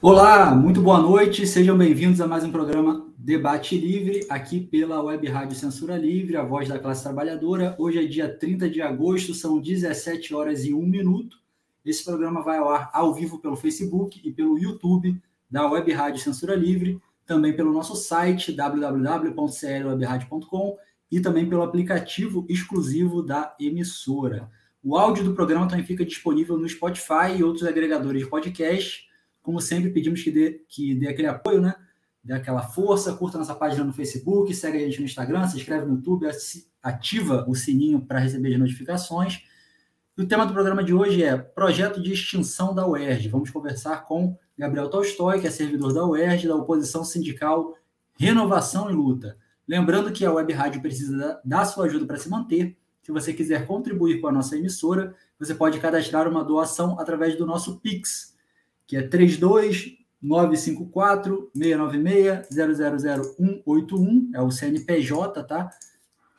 Olá, muito boa noite, sejam bem-vindos a mais um programa Debate Livre, aqui pela Web Rádio Censura Livre, a voz da classe trabalhadora. Hoje é dia 30 de agosto, são 17 horas e 1 minuto. Esse programa vai ao ar ao vivo pelo Facebook e pelo YouTube da Web Rádio Censura Livre, também pelo nosso site www.clwebradio.com e também pelo aplicativo exclusivo da emissora. O áudio do programa também fica disponível no Spotify e outros agregadores de podcast como sempre, pedimos que dê, que dê aquele apoio, né? Dê aquela força, curta nossa página no Facebook, segue a gente no Instagram, se inscreve no YouTube, ativa o sininho para receber as notificações. E o tema do programa de hoje é projeto de extinção da UERJ. Vamos conversar com Gabriel Tolstói, que é servidor da UERJ, da oposição sindical Renovação e Luta. Lembrando que a Web Rádio precisa da sua ajuda para se manter. Se você quiser contribuir com a nossa emissora, você pode cadastrar uma doação através do nosso Pix, que é 32954 696 000181, é o CNPJ, tá?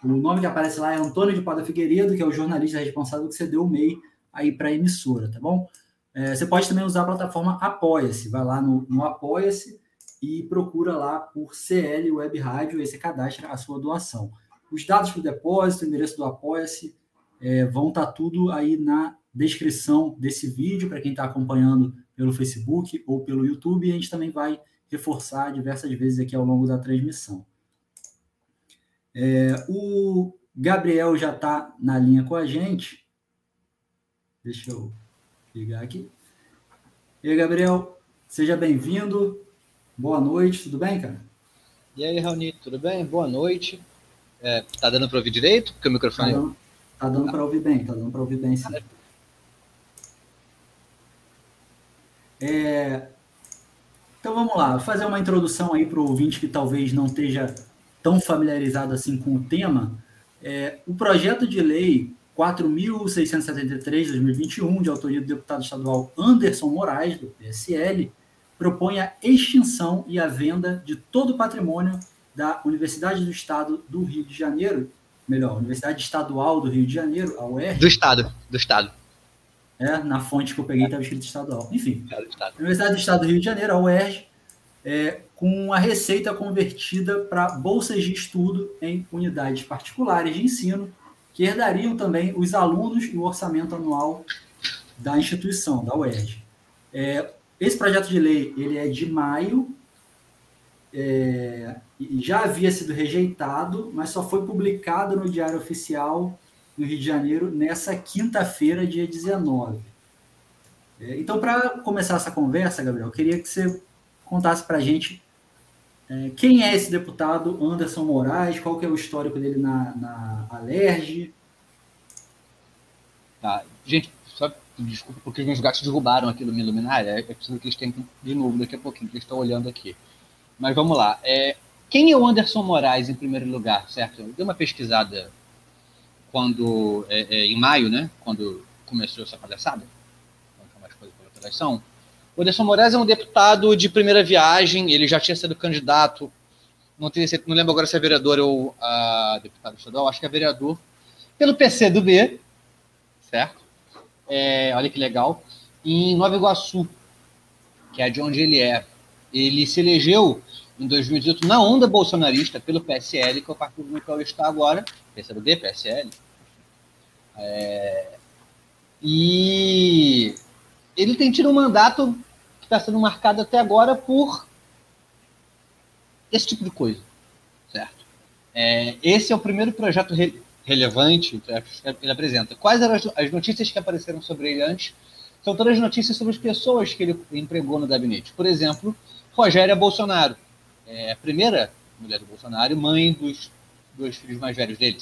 O nome que aparece lá é Antônio de Pada Figueiredo, que é o jornalista responsável que cedeu o MEI aí para a emissora, tá bom? É, você pode também usar a plataforma Apoia-se, vai lá no, no Apoia-se e procura lá por CL Web Rádio e você cadastra a sua doação. Os dados para o depósito, o endereço do Apoia-se, é, vão estar tá tudo aí na descrição desse vídeo para quem está acompanhando pelo Facebook ou pelo YouTube, e a gente também vai reforçar diversas vezes aqui ao longo da transmissão. É, o Gabriel já está na linha com a gente. Deixa eu ligar aqui. E aí, Gabriel, seja bem-vindo. Boa noite, tudo bem, cara? E aí, Raoni, tudo bem? Boa noite. É, tá dando para ouvir direito? Porque o microfone. Tá dando, tá dando para ouvir bem, tá dando para ouvir bem sim. É... Então vamos lá, vou fazer uma introdução aí para o ouvinte que talvez não esteja tão familiarizado assim com o tema. É, o projeto de lei 4.673 de 2021, de autoria do deputado estadual Anderson Moraes, do PSL, propõe a extinção e a venda de todo o patrimônio da Universidade do Estado do Rio de Janeiro, melhor, Universidade Estadual do Rio de Janeiro, a UERJ. Do Estado, do Estado. É, na fonte que eu peguei estava escrito estadual. Enfim, Universidade do Estado do Rio de Janeiro, a UERJ, é, com a receita convertida para bolsas de estudo em unidades particulares de ensino, que herdariam também os alunos e o orçamento anual da instituição, da UERJ. É, esse projeto de lei ele é de maio, é, já havia sido rejeitado, mas só foi publicado no Diário Oficial no Rio de Janeiro, nessa quinta-feira, dia 19. É, então, para começar essa conversa, Gabriel, eu queria que você contasse para a gente é, quem é esse deputado Anderson Moraes, qual que é o histórico dele na, na Alerj. Tá. Gente, só desculpa porque meus gatos derrubaram aqui no minha luminária, é preciso que eles tenham de novo daqui a pouquinho, que eles estão olhando aqui. Mas vamos lá. É, quem é o Anderson Moraes, em primeiro lugar, certo? Eu dei uma pesquisada quando é, é, em maio, né, quando começou essa palhaçada, quando mais coisa pela eleição, o Anderson Moraes é um deputado de primeira viagem, ele já tinha sido candidato, não, tenho, não lembro agora se é vereador ou a deputado estadual, acho que é vereador, pelo PC do B, certo? É, olha que legal, em Nova Iguaçu, que é de onde ele é. Ele se elegeu em 2018 na onda bolsonarista pelo PSL, que é o partido no qual ele está agora, PCdoB, PSL. É, e ele tem tido um mandato que está sendo marcado até agora por esse tipo de coisa, certo? É, esse é o primeiro projeto re relevante que ele apresenta. Quais eram as notícias que apareceram sobre ele antes? São todas notícias sobre as pessoas que ele empregou no gabinete. Por exemplo, Rogéria Bolsonaro, é a primeira mulher do Bolsonaro, mãe dos dois filhos mais velhos dele.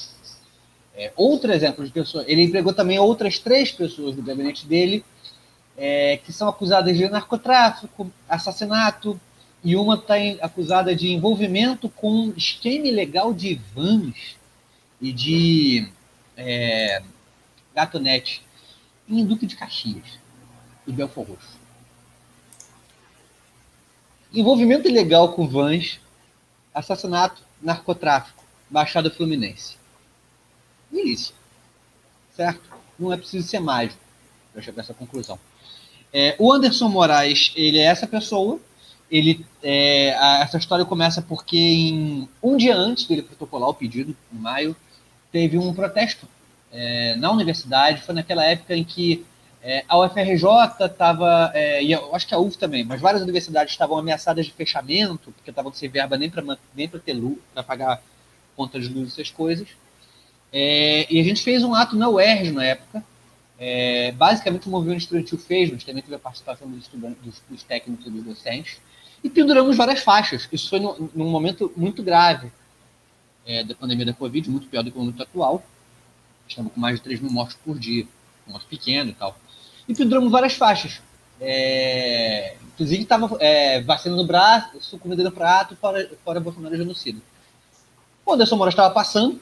É, outro exemplo de pessoa, ele empregou também outras três pessoas do gabinete dele, é, que são acusadas de narcotráfico, assassinato, e uma está acusada de envolvimento com esquema ilegal de vans e de é, gatonete em Duque de Caxias e Belfor Roxo. Envolvimento ilegal com vans, assassinato, narcotráfico, Baixada Fluminense. Milícia. Certo? Não é preciso ser mágico para chegar a essa conclusão. É, o Anderson Moraes, ele é essa pessoa. Ele, é, a, essa história começa porque em, um dia antes dele protocolar o pedido, em maio, teve um protesto é, na universidade. Foi naquela época em que é, a UFRJ estava, é, e eu acho que a UF também, mas várias universidades estavam ameaçadas de fechamento, porque estavam sem verba nem para nem ter luz, para pagar conta de luz essas coisas. É, e a gente fez um ato na UERJ na época. É, basicamente, o movimento estudantil fez, mas também teve a participação dos, dos, dos técnicos e dos docentes. E penduramos várias faixas. Isso foi no, num momento muito grave é, da pandemia da Covid, muito pior do que o momento atual. Estamos com mais de 3 mil mortes por dia, um morte pequeno e tal. E penduramos várias faixas. É, inclusive estava é, vacina no braço, comida no prato, fora, fora Bolsonaro genocida. O Anderson Moura estava passando,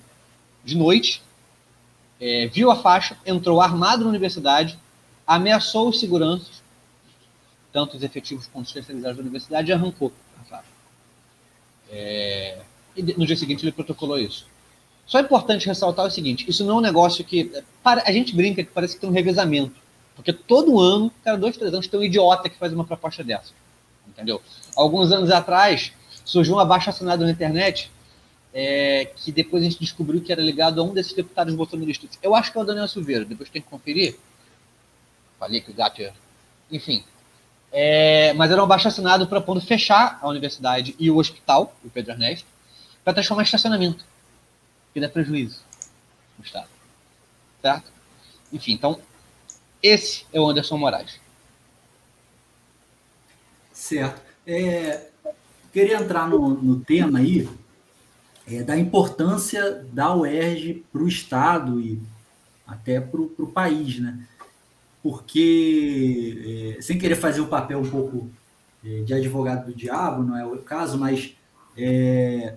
de noite, é, viu a faixa, entrou armado na universidade, ameaçou os seguranças, tanto os efetivos quanto os especializados da universidade, e arrancou a faixa. É, e no dia seguinte ele protocolou isso. Só é importante ressaltar o seguinte: isso não é um negócio que. Para, a gente brinca que parece que tem um revezamento. Porque todo ano, cada dois, três anos, tem um idiota que faz uma proposta dessa. Entendeu? Alguns anos atrás, surgiu um abaixo assinado na internet é, que depois a gente descobriu que era ligado a um desses deputados bolsonaristas. Eu acho que é o Daniel Silveira, depois tem que conferir. Falei que o gato ia. Enfim. É, mas era um abaixo assinado poder fechar a universidade e o hospital, o Pedro Ernesto, para transformar em estacionamento que dá prejuízo no Estado. Certo? Enfim, então, esse é o Anderson Moraes. Certo. É, queria entrar no, no tema aí é, da importância da UERJ para o Estado e até para o país, né? Porque, é, sem querer fazer o papel um pouco é, de advogado do diabo, não é o caso, mas é,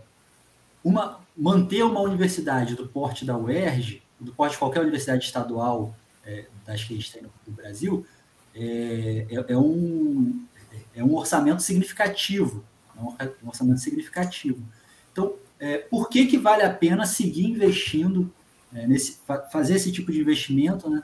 uma, manter uma universidade do porte da UERJ, do porte de qualquer universidade estadual é, das que a gente tem no, no Brasil, é, é, um, é um orçamento significativo. É um orçamento significativo. Então, é, por que, que vale a pena seguir investindo, é, nesse, fazer esse tipo de investimento né,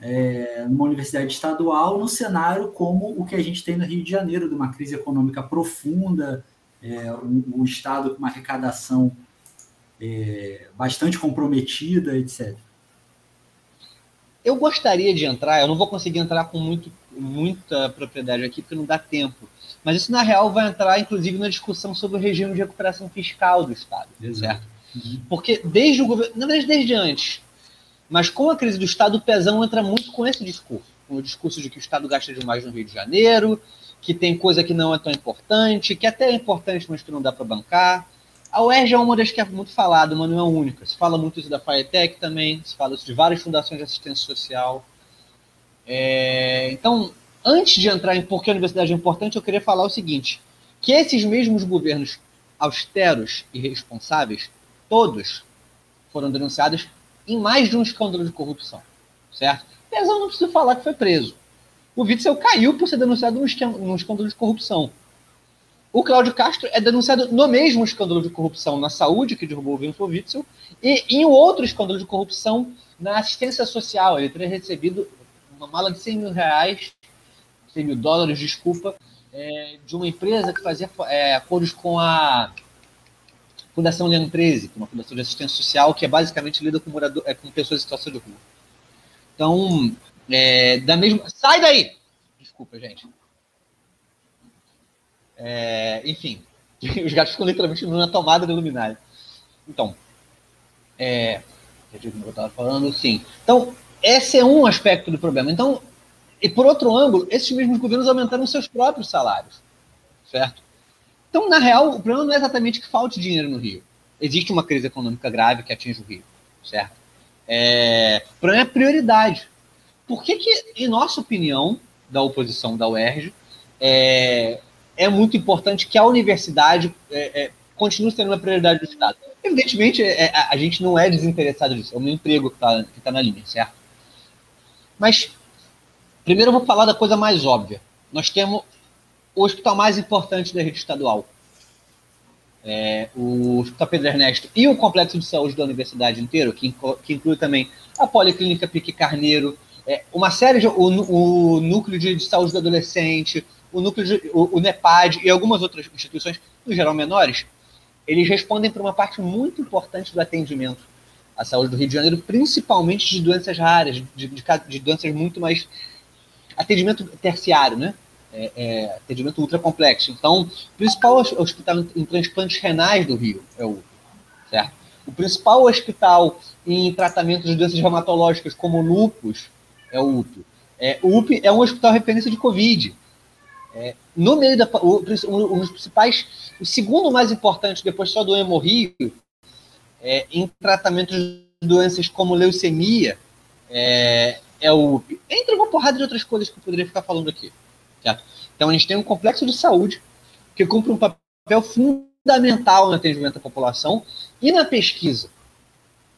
é, numa universidade estadual no cenário como o que a gente tem no Rio de Janeiro, de uma crise econômica profunda, é, um, um Estado com uma arrecadação é, bastante comprometida, etc. Eu gostaria de entrar, eu não vou conseguir entrar com muito, muita propriedade aqui, porque não dá tempo. Mas isso, na real, vai entrar, inclusive, na discussão sobre o regime de recuperação fiscal do Estado, Exato. certo? Uhum. Porque desde o governo, na verdade, desde antes, mas com a crise do Estado, o Pezão entra muito com esse discurso, com o discurso de que o Estado gasta demais no Rio de Janeiro, que tem coisa que não é tão importante, que até é importante, mas que não dá para bancar. A UERJ é uma das que é muito falada, mas não é a única. Se fala muito isso da FIRETEC também, se fala isso de várias fundações de assistência social. É, então, antes de entrar em por que a universidade é importante, eu queria falar o seguinte: que esses mesmos governos austeros e responsáveis, todos foram denunciados em mais de um escândalo de corrupção, certo? Apesar não preciso falar que foi preso. O Witzel caiu por ser denunciado num escândalo de corrupção. O Cláudio Castro é denunciado no mesmo escândalo de corrupção na saúde, que derrubou o Wilson Witzel, e em outro escândalo de corrupção na assistência social. Ele teria recebido uma mala de 100 mil reais, 100 mil dólares, desculpa, é, de uma empresa que fazia é, acordos com a Fundação Leandro 13, que é uma fundação de assistência social que é basicamente lida com, morador, é, com pessoas em situação de rua. Então, é, da mesma. Sai daí! Desculpa, gente. É, enfim, os gatos ficam literalmente na tomada do luminário. Então, é, eu estava falando, sim. Então, esse é um aspecto do problema. Então, e por outro ângulo, esses mesmos governos aumentaram seus próprios salários, certo? Então, na real, o problema não é exatamente que falte dinheiro no Rio. Existe uma crise econômica grave que atinge o Rio, certo? É, o problema é prioridade. Por que, que, em nossa opinião, da oposição da UERJ, é, é muito importante que a universidade é, é, continue sendo uma prioridade do Estado. Evidentemente, é, é a gente não é desinteressado disso, é um emprego que está tá na linha, certo? Mas, primeiro eu vou falar da coisa mais óbvia. Nós temos o hospital mais importante da rede estadual, é, o Hospital Pedro Ernesto e o Complexo de Saúde da Universidade inteiro, que, que inclui também a Policlínica Pique Carneiro, é, uma série de. O, o Núcleo de, de, Saúde do Adolescente, o Núcleo de, o, o NEPAD e algumas outras instituições, no geral menores, eles respondem para uma parte muito importante do atendimento à saúde do Rio de Janeiro, principalmente de doenças raras, de, de, de doenças muito mais. Atendimento terciário, né? é, é, atendimento ultra complexo. Então, o principal hospital em transplantes renais do Rio é o certo? O principal hospital em tratamento de doenças reumatológicas como lupus é o UP. É, o UP é um hospital referência de Covid. É, no meio da o, um dos principais, o segundo mais importante depois só do hemorrio, é, em tratamento de doenças como leucemia, é, é o UP. Entre uma porrada de outras coisas que eu poderia ficar falando aqui. Certo? Então, a gente tem um complexo de saúde que cumpre um papel fundamental no atendimento à população e na pesquisa.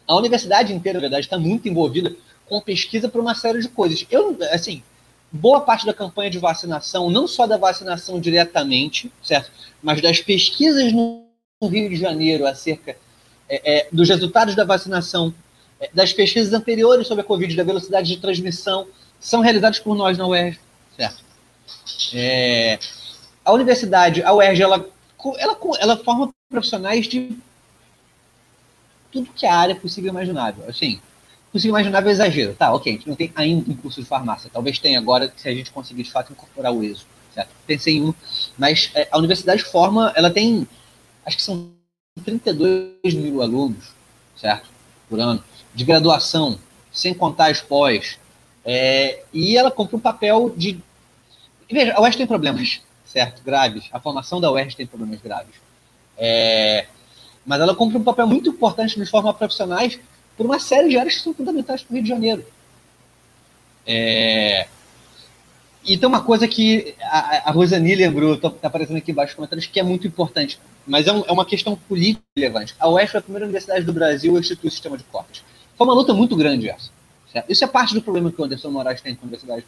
A universidade inteira, na verdade, está muito envolvida com pesquisa para uma série de coisas. Eu, assim, boa parte da campanha de vacinação, não só da vacinação diretamente, certo? Mas das pesquisas no Rio de Janeiro acerca é, é, dos resultados da vacinação, das pesquisas anteriores sobre a Covid, da velocidade de transmissão, são realizadas por nós na UERJ, certo? É, a universidade, a UERJ, ela, ela, ela forma profissionais de tudo que é a área possível e imaginável. Assim, possível e imaginável é exagero. Tá, ok, a gente não tem ainda um curso de farmácia. Talvez tenha agora, se a gente conseguir de fato incorporar o ESO. Certo? Pensei em um. Mas é, a universidade forma, ela tem, acho que são 32 mil alunos, certo? Por ano, de graduação, sem contar as pós. É, e ela cumpre um papel de Veja, a UERJ tem problemas, certo? Graves. A formação da UERJ tem problemas graves. É, mas ela cumpre um papel muito importante nos formar profissionais por uma série de áreas que são fundamentais para o Rio de Janeiro. É, e tem uma coisa que a, a Rosani lembrou, está aparecendo aqui embaixo nos comentários, que é muito importante, mas é, um, é, uma questão política relevante. A UERJ é a primeira universidade do Brasil a instituir o sistema de cortes. Foi uma luta muito grande essa. Certo? Isso é parte do problema que o Anderson Moraes tem com a universidade.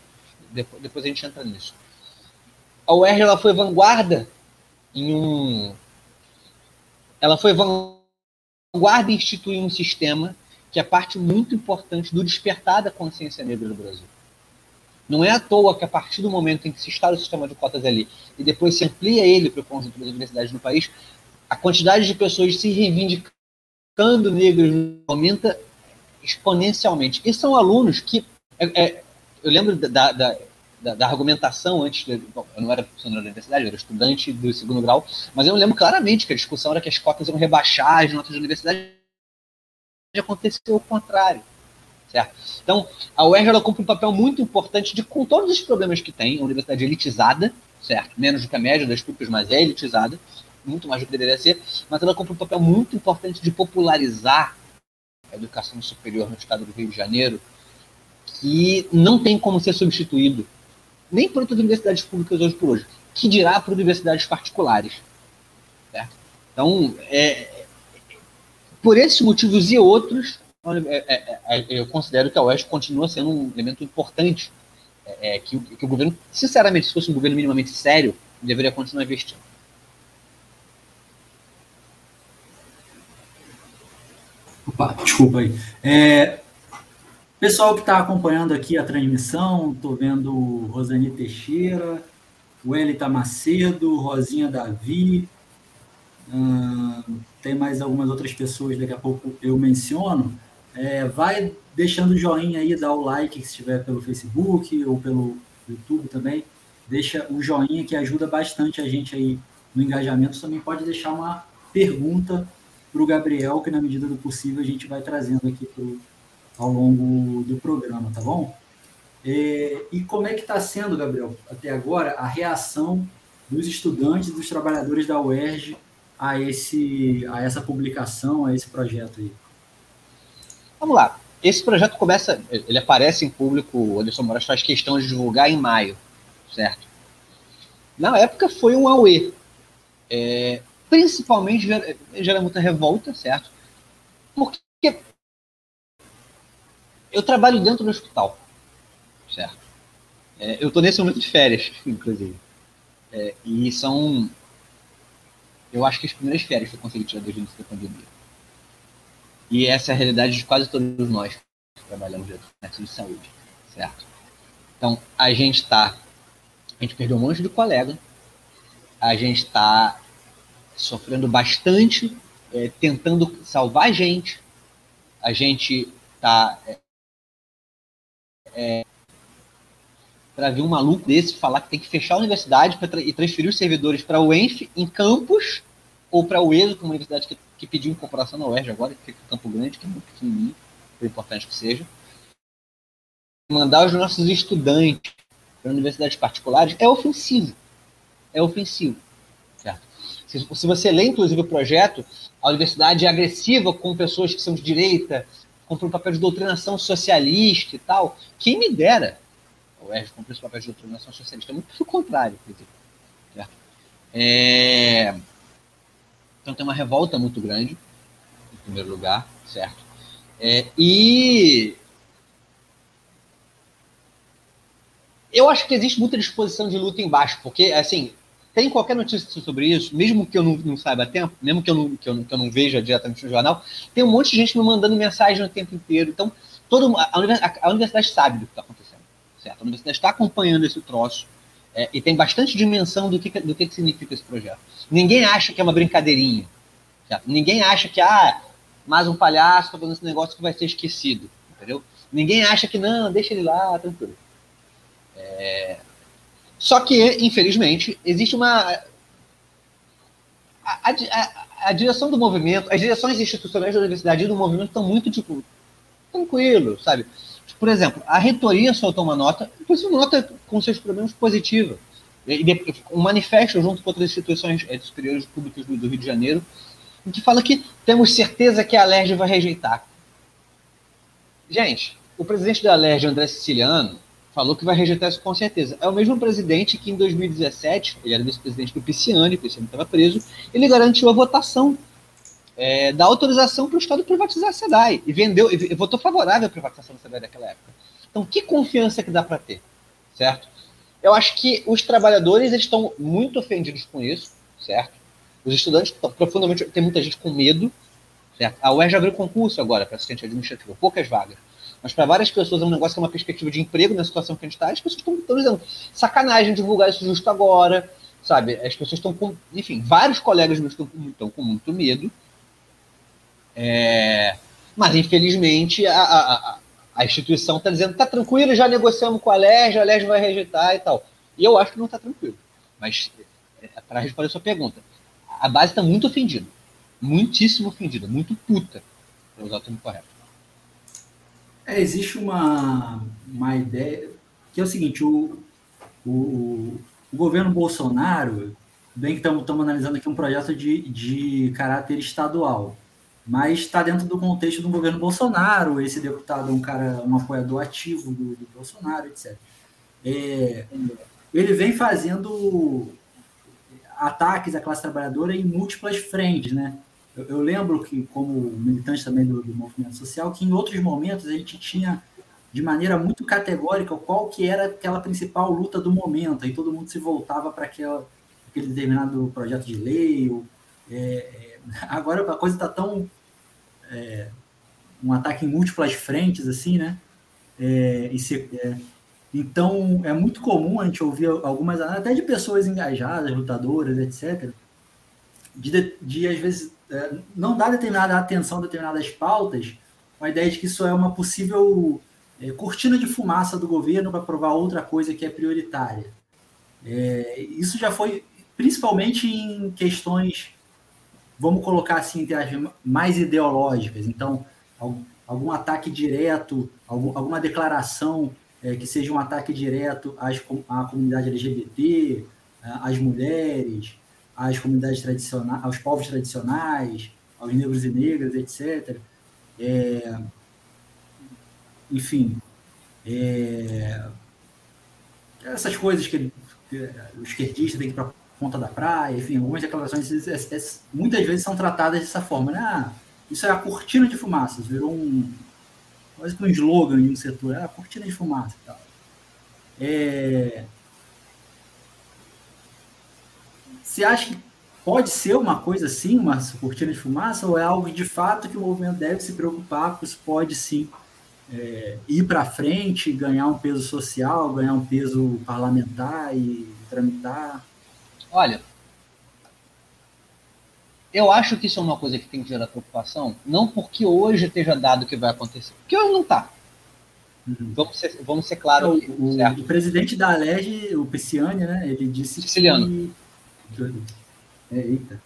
Depois, a gente entra nisso a UERJ ela foi vanguarda em um. Ela foi vanguarda em instituir um sistema que é parte muito importante do despertar da consciência negra no Brasil. Não é à toa que a partir do momento em que se instala o sistema de cotas ali e depois se amplia ele para o conjunto das universidades no país, a quantidade de pessoas se reivindicando negras aumenta exponencialmente. E são alunos que. É, é, eu lembro da, da, da, da, argumentação antes. De, bom, eu não era professor da universidade, eu era estudante do segundo grau, mas eu lembro claramente que a discussão era que as cotas iam rebaixar as notas da universidade. E aconteceu o contrário. Certo? Então, a UERJ ela cumpre um papel muito importante de, com todos os problemas que tem, a universidade elitizada, certo? Menos do que a média das PUCs, mas é elitizada, muito mais do que deveria ser, mas ela cumpre um papel muito importante de popularizar educação superior no estado do Rio de Janeiro, que não tem como ser substituído nem por outras universidades públicas hoje por hoje, que dirá por universidades particulares. Então, é, por esses motivos e outros, é, é, é, eu considero que a UES continua sendo um elemento importante é, que, que, o governo, sinceramente, se fosse um governo minimamente sério, deveria continuar investindo. Opa, desculpa aí. É, Pessoal que está acompanhando aqui a transmissão, estou vendo Rosani Teixeira, Welita Macedo, Rosinha Davi, hum, tem mais algumas outras pessoas, daqui a pouco eu menciono. É, vai deixando o joinha aí, dá o like se estiver pelo Facebook ou pelo YouTube também. Deixa o joinha que ajuda bastante a gente aí no engajamento. Também pode deixar uma pergunta para o Gabriel, que na medida do possível a gente vai trazendo aqui para ao longo do programa, tá bom? É, e como é que está sendo, Gabriel, até agora, a reação dos estudantes, dos trabalhadores da UERJ a, esse, a essa publicação, a esse projeto aí? Vamos lá. Esse projeto começa, ele aparece em público, o Anderson Moraes faz questão de divulgar em maio, certo? na época foi um auê. É, principalmente gera, gera muita revolta, certo? Porque eu trabalho dentro do hospital, certo? É, eu estou nesse momento de férias, inclusive. É, e são, eu acho que as primeiras férias que eu consegui tirar desde o início da pandemia. E essa é a realidade de quase todos nós que trabalhamos dentro do de saúde, certo? Então, a gente está, a gente perdeu um monte de colega, a gente está sofrendo bastante, é, tentando salvar a gente, a gente está é, é, para vir um maluco desse falar que tem que fechar a universidade tra e transferir os servidores para o ENF em campus ou para o ESO, que é uma universidade que, que pediu incorporação na UERJ agora, que fica em Campo Grande, que é muito pequenininho, por importante que seja. Mandar os nossos estudantes para universidades particulares é ofensivo. É ofensivo. Se, se você lê, inclusive, o projeto, a universidade é agressiva com pessoas que são de direita, cumpre um papel de doutrinação socialista e tal. Quem me dera o UERJ cumprir esse papel de doutrinação socialista. Muito pelo contrário, dizer. Certo? É... Então tem uma revolta muito grande, em primeiro lugar, certo? É, e eu acho que existe muita disposição de luta embaixo, porque, assim, tem qualquer notícia sobre isso, mesmo que eu não, não saiba a tempo, mesmo que eu, não, que, eu, que eu não veja diretamente no jornal, tem um monte de gente me mandando mensagem o tempo inteiro. Então, todo, a, a universidade sabe do que está acontecendo, certo? A universidade está acompanhando esse troço é, e tem bastante dimensão do que, do que significa esse projeto. Ninguém acha que é uma brincadeirinha, certo? Ninguém acha que, ah, mais um palhaço fazendo esse negócio que vai ser esquecido, entendeu? Ninguém acha que, não, deixa ele lá, tranquilo. É, só que, infelizmente, existe uma. A, a, a, direção do movimento, as direções institucionais da universidade e do movimento estão muito, tipo, tranquilo, sabe? Por exemplo, a reitoria soltou uma nota, inclusive uma nota com seus problemas positiva, um manifesto junto com outras instituições eh, superiores públicas do Rio de Janeiro, em que fala que temos certeza que a Alerj vai rejeitar. Gente, o presidente da Alerj, André Siciliano, falou que vai rejeitar isso com certeza. É o mesmo presidente que em 2017, ele era vice-presidente do Pisciani, o Pisciani estava preso, ele garantiu a votação é, da autorização para o Estado privatizar a SEDAI e vendeu, e votou favorável à privatização da SEDAI naquela época. Então, que confiança que dá para ter, certo? Eu acho que os trabalhadores estão muito ofendidos com isso, certo? Os estudantes estão profundamente. Tem muita gente com medo, certo? A UERJ abriu concurso agora para assistente administrativo, poucas vagas. Mas para várias pessoas é um negócio que é uma perspectiva de emprego na situação que a gente está. As pessoas estão dizendo sacanagem divulgar isso justo agora, sabe? As pessoas estão com. Enfim, vários colegas meus estão, com muito medo. É, mas, infelizmente, a, a, a instituição está dizendo: está tranquilo, já negociamos com a LERJ, a LERJ vai rejeitar e tal. E eu acho que não está tranquilo. Mas, é, para responder a sua pergunta, a base está muito ofendida. Muitíssimo ofendida, muito puta, para usar o termo correto. É, existe uma, uma ideia que é o seguinte, o, o, o governo Bolsonaro, bem que estamos analisando aqui um projeto de, de caráter estadual, mas está dentro do contexto do governo Bolsonaro, esse deputado é um cara, um apoiador ativo do, do Bolsonaro, etc. É, ele vem fazendo ataques à classe trabalhadora em múltiplas frentes, né? Eu, eu lembro que, como militante também do, do, movimento social, que em outros momentos a gente tinha de maneira muito categórica qual que era aquela principal luta do momento, aí todo mundo se voltava para aquele determinado projeto de lei. Ou, é, é, agora a coisa está tão é, um ataque em múltiplas frentes assim, né? É, se, é, então é muito comum a gente ouvir algumas até de pessoas engajadas, lutadoras, etc. De, de às vezes não dá determinada atenção a determinadas pautas, com a ideia de que isso é uma possível é, cortina de fumaça do governo para provar outra coisa que é prioritária. É, isso já foi, principalmente em questões, vamos colocar assim, mais ideológicas. Então, algum ataque direto, alguma declaração é, que seja um ataque direto à comunidade LGBT, às mulheres, às comunidades tradicionais, aos povos tradicionais, aos negros e negras, etc. É, enfim, é, essas coisas que ele o esquerdista tem que ir para ponta da praia, enfim, algumas declarações é, é, muitas vezes são tratadas dessa forma, né? Ah, isso é a cortina de fumaças, virou um quase que um slogan em um setor, é a cortina de fumaça e tal. É... Você acha que pode ser uma coisa assim, uma cortina de fumaça, ou é algo de fato que o movimento deve se preocupar, porque isso pode sim é, ir para frente, ganhar um peso social, ganhar um peso parlamentar e tramitar? Olha, eu acho que isso é uma coisa que tem que gerar preocupação, não porque hoje esteja dado o que vai acontecer, porque hoje não está. Uhum. Vamos, ser, vamos ser claros. O, o, o, presidente da Alerj, o Pisciani, né, ele disse Siciliano. que... É, eita.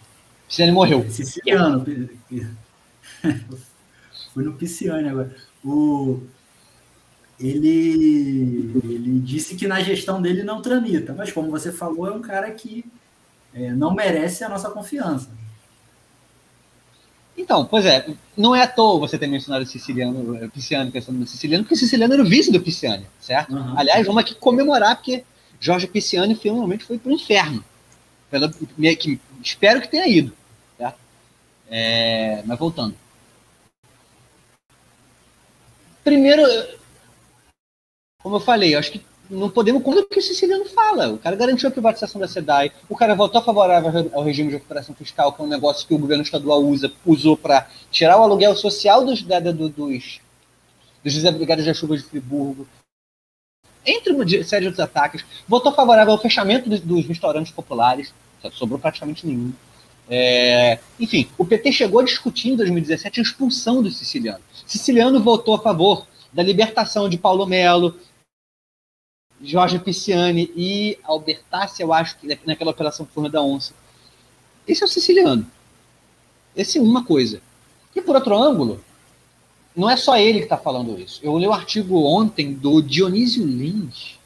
Pisciani morreu. Siciliano. Foi no Pisciani agora. O, ele, ele disse que na gestão dele não tramita, mas como você falou, é um cara que é, não merece a nossa confiança. Então, pois é, não é à toa você ter mencionado o Siciliano, o Pisciano pensando no Siciliano, porque o Siciliano era o vice do Pisciano, certo? Uhum. Aliás, vamos aqui comemorar, porque Jorge Pisciani finalmente foi para o inferno. Que, espero que tenha ido. Certo? É, mas voltando. Primeiro, como eu falei, eu acho que não podemos contar o que o Siciliano fala. O cara garantiu a privatização da SEDAI, o cara votou favorável ao regime de recuperação fiscal, que é um negócio que o governo estadual usa, usou para tirar o aluguel social dos, da, do, dos, dos desabrigados da chuva de Friburgo, entre uma série de outros ataques, votou favorável ao fechamento dos, dos restaurantes populares, sobrou praticamente nenhum. É, enfim, o PT chegou a discutir em 2017 a expulsão do Siciliano. Siciliano votou a favor da libertação de Paulo Melo, Jorge Pisciani e Albertassi, eu acho que naquela operação Forno da Onça. Esse é o siciliano. Esse é uma coisa. E por outro ângulo, não é só ele que está falando isso. Eu li o um artigo ontem do Dionísio Lins,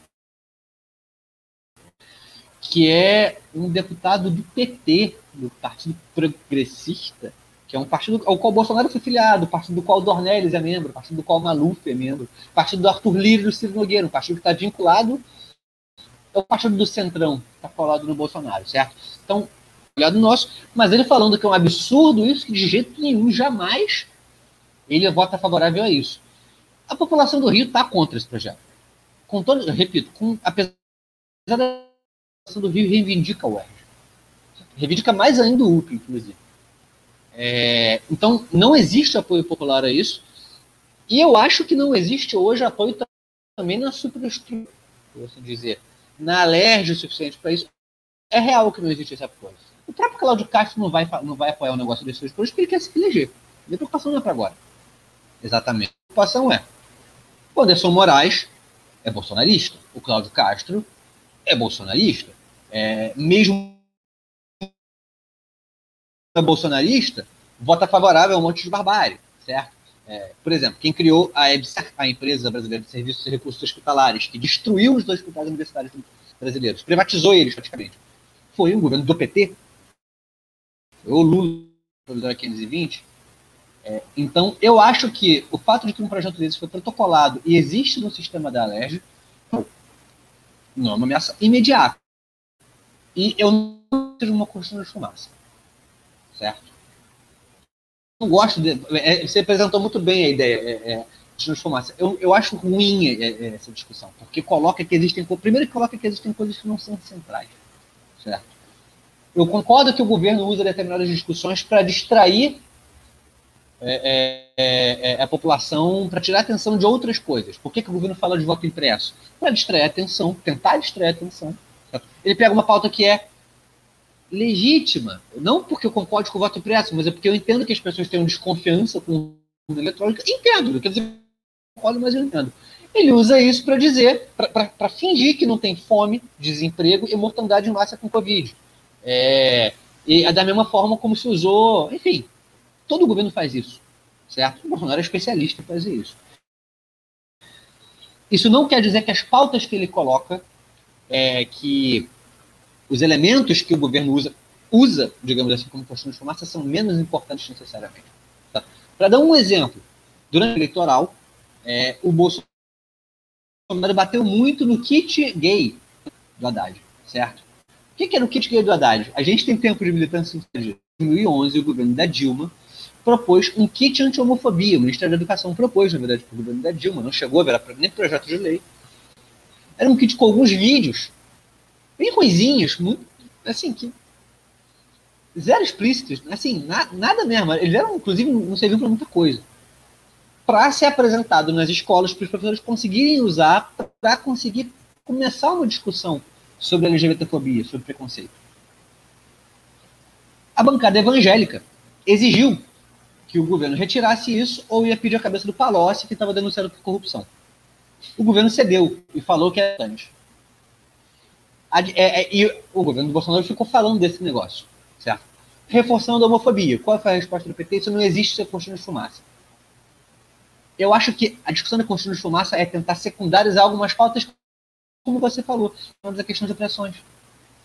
que é um deputado do PT, do Partido Progressista, que é um partido ao qual Bolsonaro foi filiado, partido do qual Dornelles é membro, partido do qual Maluf é membro, partido do Arthur Lira e do Ciro Nogueira, um partido que está vinculado ao partido do Centrão, que está colado no Bolsonaro, certo? Então, olhado nosso, mas ele falando que é um absurdo isso, que de jeito nenhum, jamais ele vota favorável a isso. A população do Rio está contra esse projeto. Com todo, repito, com, apesar da população do Rio reivindica o UERJ. Reivindica mais ainda o UP, inclusive. É, então, não existe apoio popular a isso. E eu acho que não existe hoje apoio também na superestrutura, por assim dizer. Na alergia suficiente para isso. É real que não existe esse apoio. O próprio Cláudio Castro não vai, não vai apoiar o negócio desse hoje porque ele quer se eleger. A preocupação não é para agora. Exatamente. A preocupação é: o Anderson Moraes é bolsonarista, o Cláudio Castro é bolsonarista. É, mesmo é bolsonarista vota favorável a um monte de barbárie, certo? É, por exemplo, quem criou a EBSER, a empresa brasileira de serviços e recursos hospitalares, que destruiu os dois hospitais universitários brasileiros, privatizou eles praticamente, foi o governo do PT, foi o Lula, o 520. É, então, eu acho que o fato de que um projeto desse foi protocolado e existe no sistema da Alerj, não é uma ameaça imediata. E eu não seja uma construção de fumaça certo? Não gosto de. É, você apresentou muito bem a ideia é, é, de. Eu, eu acho ruim é, é, essa discussão, porque coloca que existem. Primeiro, que coloca que existem coisas que não são centrais, certo? Eu concordo que o governo usa determinadas discussões para distrair é, a população, para tirar a atenção de outras coisas. Por que, que o governo fala de voto impresso? Para distrair a atenção, tentar distrair a atenção. Ele pega uma pauta que é legítima. Não porque eu concordo com o voto impresso, mas é porque eu entendo que as pessoas têm desconfiança com o eletrônica. Entendo, quer dizer, concordo, mas eu entendo. Ele usa isso para dizer, para fingir que não tem fome, desemprego e mortandade em massa com Covid. É, e é da mesma forma como se usou, enfim, todo governo faz isso, certo? O Bolsonaro é especialista em fazer isso. Isso não quer dizer que as pautas que ele coloca, é, que os elementos que o governo usa, usa digamos assim, como questão de fumaça, são menos importantes necessariamente. Tá? Para dar um exemplo, durante o eleitoral, é, o Bolsonaro bateu muito no kit gay do Haddad, certo? O que, que era o kit gay do Haddad? A gente tem tempo de militância em 2011, o governo da Dilma propôs um kit anti-homofobia. O Ministério da Educação propôs, na verdade, para o governo da Dilma, não chegou a virar nem projeto de lei. Era um kit com alguns vídeos, bem muito, assim, que zero explícitos, assim, na, nada mesmo. Eles eram, inclusive, não serviam para muita coisa. Para ser apresentado nas escolas, para os professores conseguirem usar, para conseguir começar uma discussão sobre LGBTfobia, sobre preconceito. A bancada evangélica exigiu que o governo retirasse isso ou ia pedir a cabeça do Palocci, que estava denunciando por corrupção. O governo cedeu e falou que é importante. É, é, e o governo do Bolsonaro ficou falando desse negócio, certo? Reforçando a homofobia. Qual foi a resposta do PT? Isso não existe ser cortina de fumaça. Eu acho que a discussão da cortina de fumaça é tentar secundarizar algumas pautas, como você falou, a questão de opressões.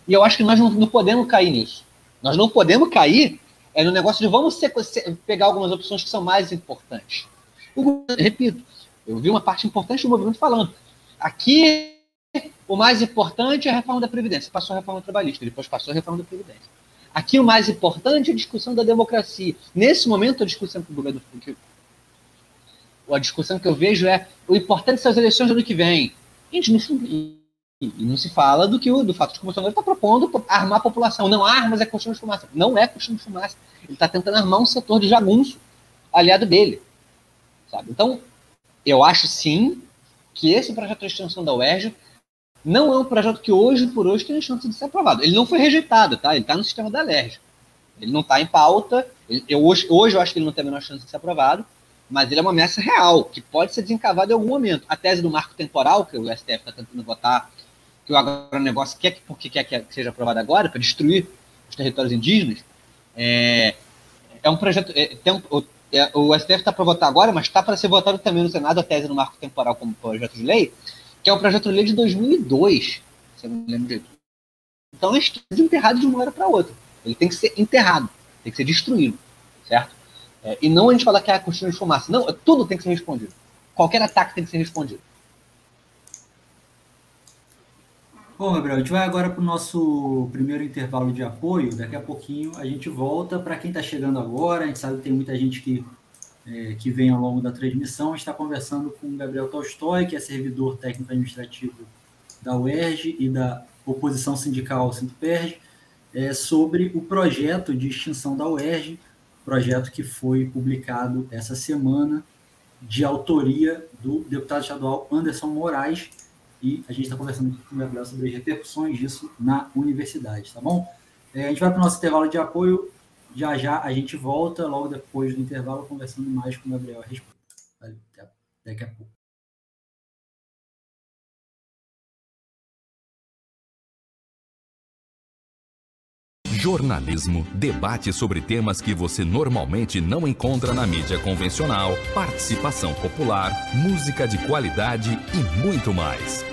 E eu acho que nós não, não podemos cair nisso. Nós não podemos cair é no negócio de vamos pegar algumas opções que são mais importantes. Eu, repito, eu vi uma parte importante do movimento falando. Aqui, o mais importante é a reforma da Previdência. Passou a reforma trabalhista, depois passou a reforma da Previdência. Aqui, o mais importante é a discussão da democracia. Nesse momento, a discussão que o governo. Que, a discussão que eu vejo é o importante são as eleições do ano que vem. Gente, não, e não se fala do que o, do fato de que o Bolsonaro está propondo armar a população. Não, armas é costume de fumaça. Não é costume de fumaça. Ele está tentando armar um setor de jagunço aliado dele. Sabe? Então, eu acho sim que esse projeto de extensão da UERJ não é um projeto que hoje por hoje tem chance de ser aprovado. Ele não foi rejeitado, tá? Ele está no sistema da LERJ. Ele não está em pauta. Ele, eu, hoje, hoje eu acho que ele não tem a menor chance de ser aprovado, mas ele é uma ameaça real, que pode ser desencavada em algum momento. A tese do marco temporal, que o STF está tentando votar que o agronegócio quer que, porque quer que seja aprovado agora, para destruir os territórios indígenas, é, é um projeto. É, tem um, o, é, o STF está para votar agora, mas está para ser votado também no Senado a tese no marco temporal como projeto de lei, que é um projeto de lei de 2002, se eu não me lembro direito. Então, está desenterrado de uma hora para outra. Ele tem que ser enterrado, tem que ser destruído, certo? É, e não a gente falar que é a cortina de fumaça. Não, tudo tem que ser respondido. Qualquer ataque tem que ser respondido. Bom, Gabriel, a gente vai agora para o nosso primeiro intervalo de apoio. Daqui a pouquinho a gente volta. Para quem está chegando agora, a gente sabe que tem muita gente que, é, que vem ao longo da transmissão. A gente está conversando com o Gabriel Tolstói, que é servidor técnico administrativo da UERJ e da oposição sindical Sintoperj, é, sobre o projeto de extinção da UERJ, projeto que foi publicado essa semana, de autoria do deputado estadual Anderson Moraes e a gente está conversando com o Gabriel sobre as repercussões disso na universidade, tá bom? É, a gente vai para o nosso intervalo de apoio. Já já a gente volta, logo depois do intervalo, conversando mais com o Gabriel a respeito. Valeu, até daqui a pouco. jornalismo, debate sobre temas que você normalmente não encontra na mídia convencional, participação popular, música de qualidade e muito mais.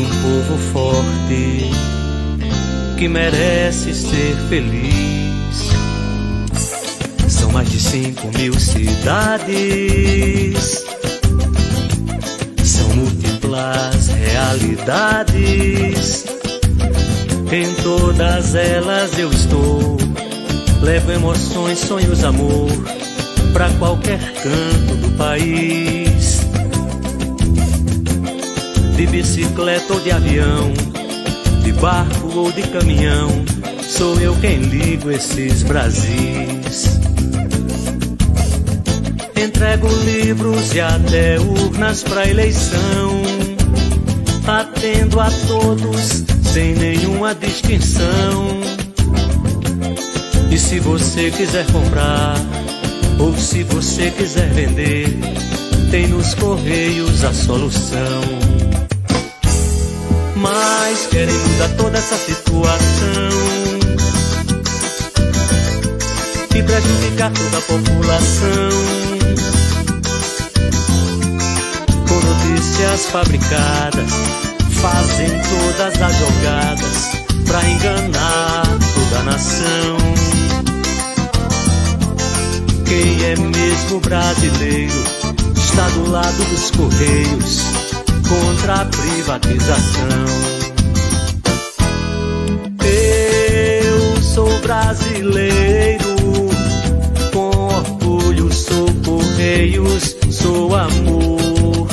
um povo forte que merece ser feliz. São mais de cinco mil cidades. São múltiplas realidades. Em todas elas eu estou. Levo emoções, sonhos, amor para qualquer canto do país. De bicicleta ou de avião, de barco ou de caminhão, sou eu quem ligo esses Brasis. Entrego livros e até urnas para eleição, atendo a todos sem nenhuma distinção. E se você quiser comprar, ou se você quiser vender, tem nos correios a solução. Mas querem mudar toda essa situação e prejudicar toda a população. Com notícias fabricadas, fazem todas as jogadas pra enganar toda a nação. Quem é mesmo brasileiro está do lado dos Correios contra a privatização. Eu sou brasileiro, com orgulho sou Correios, sou amor.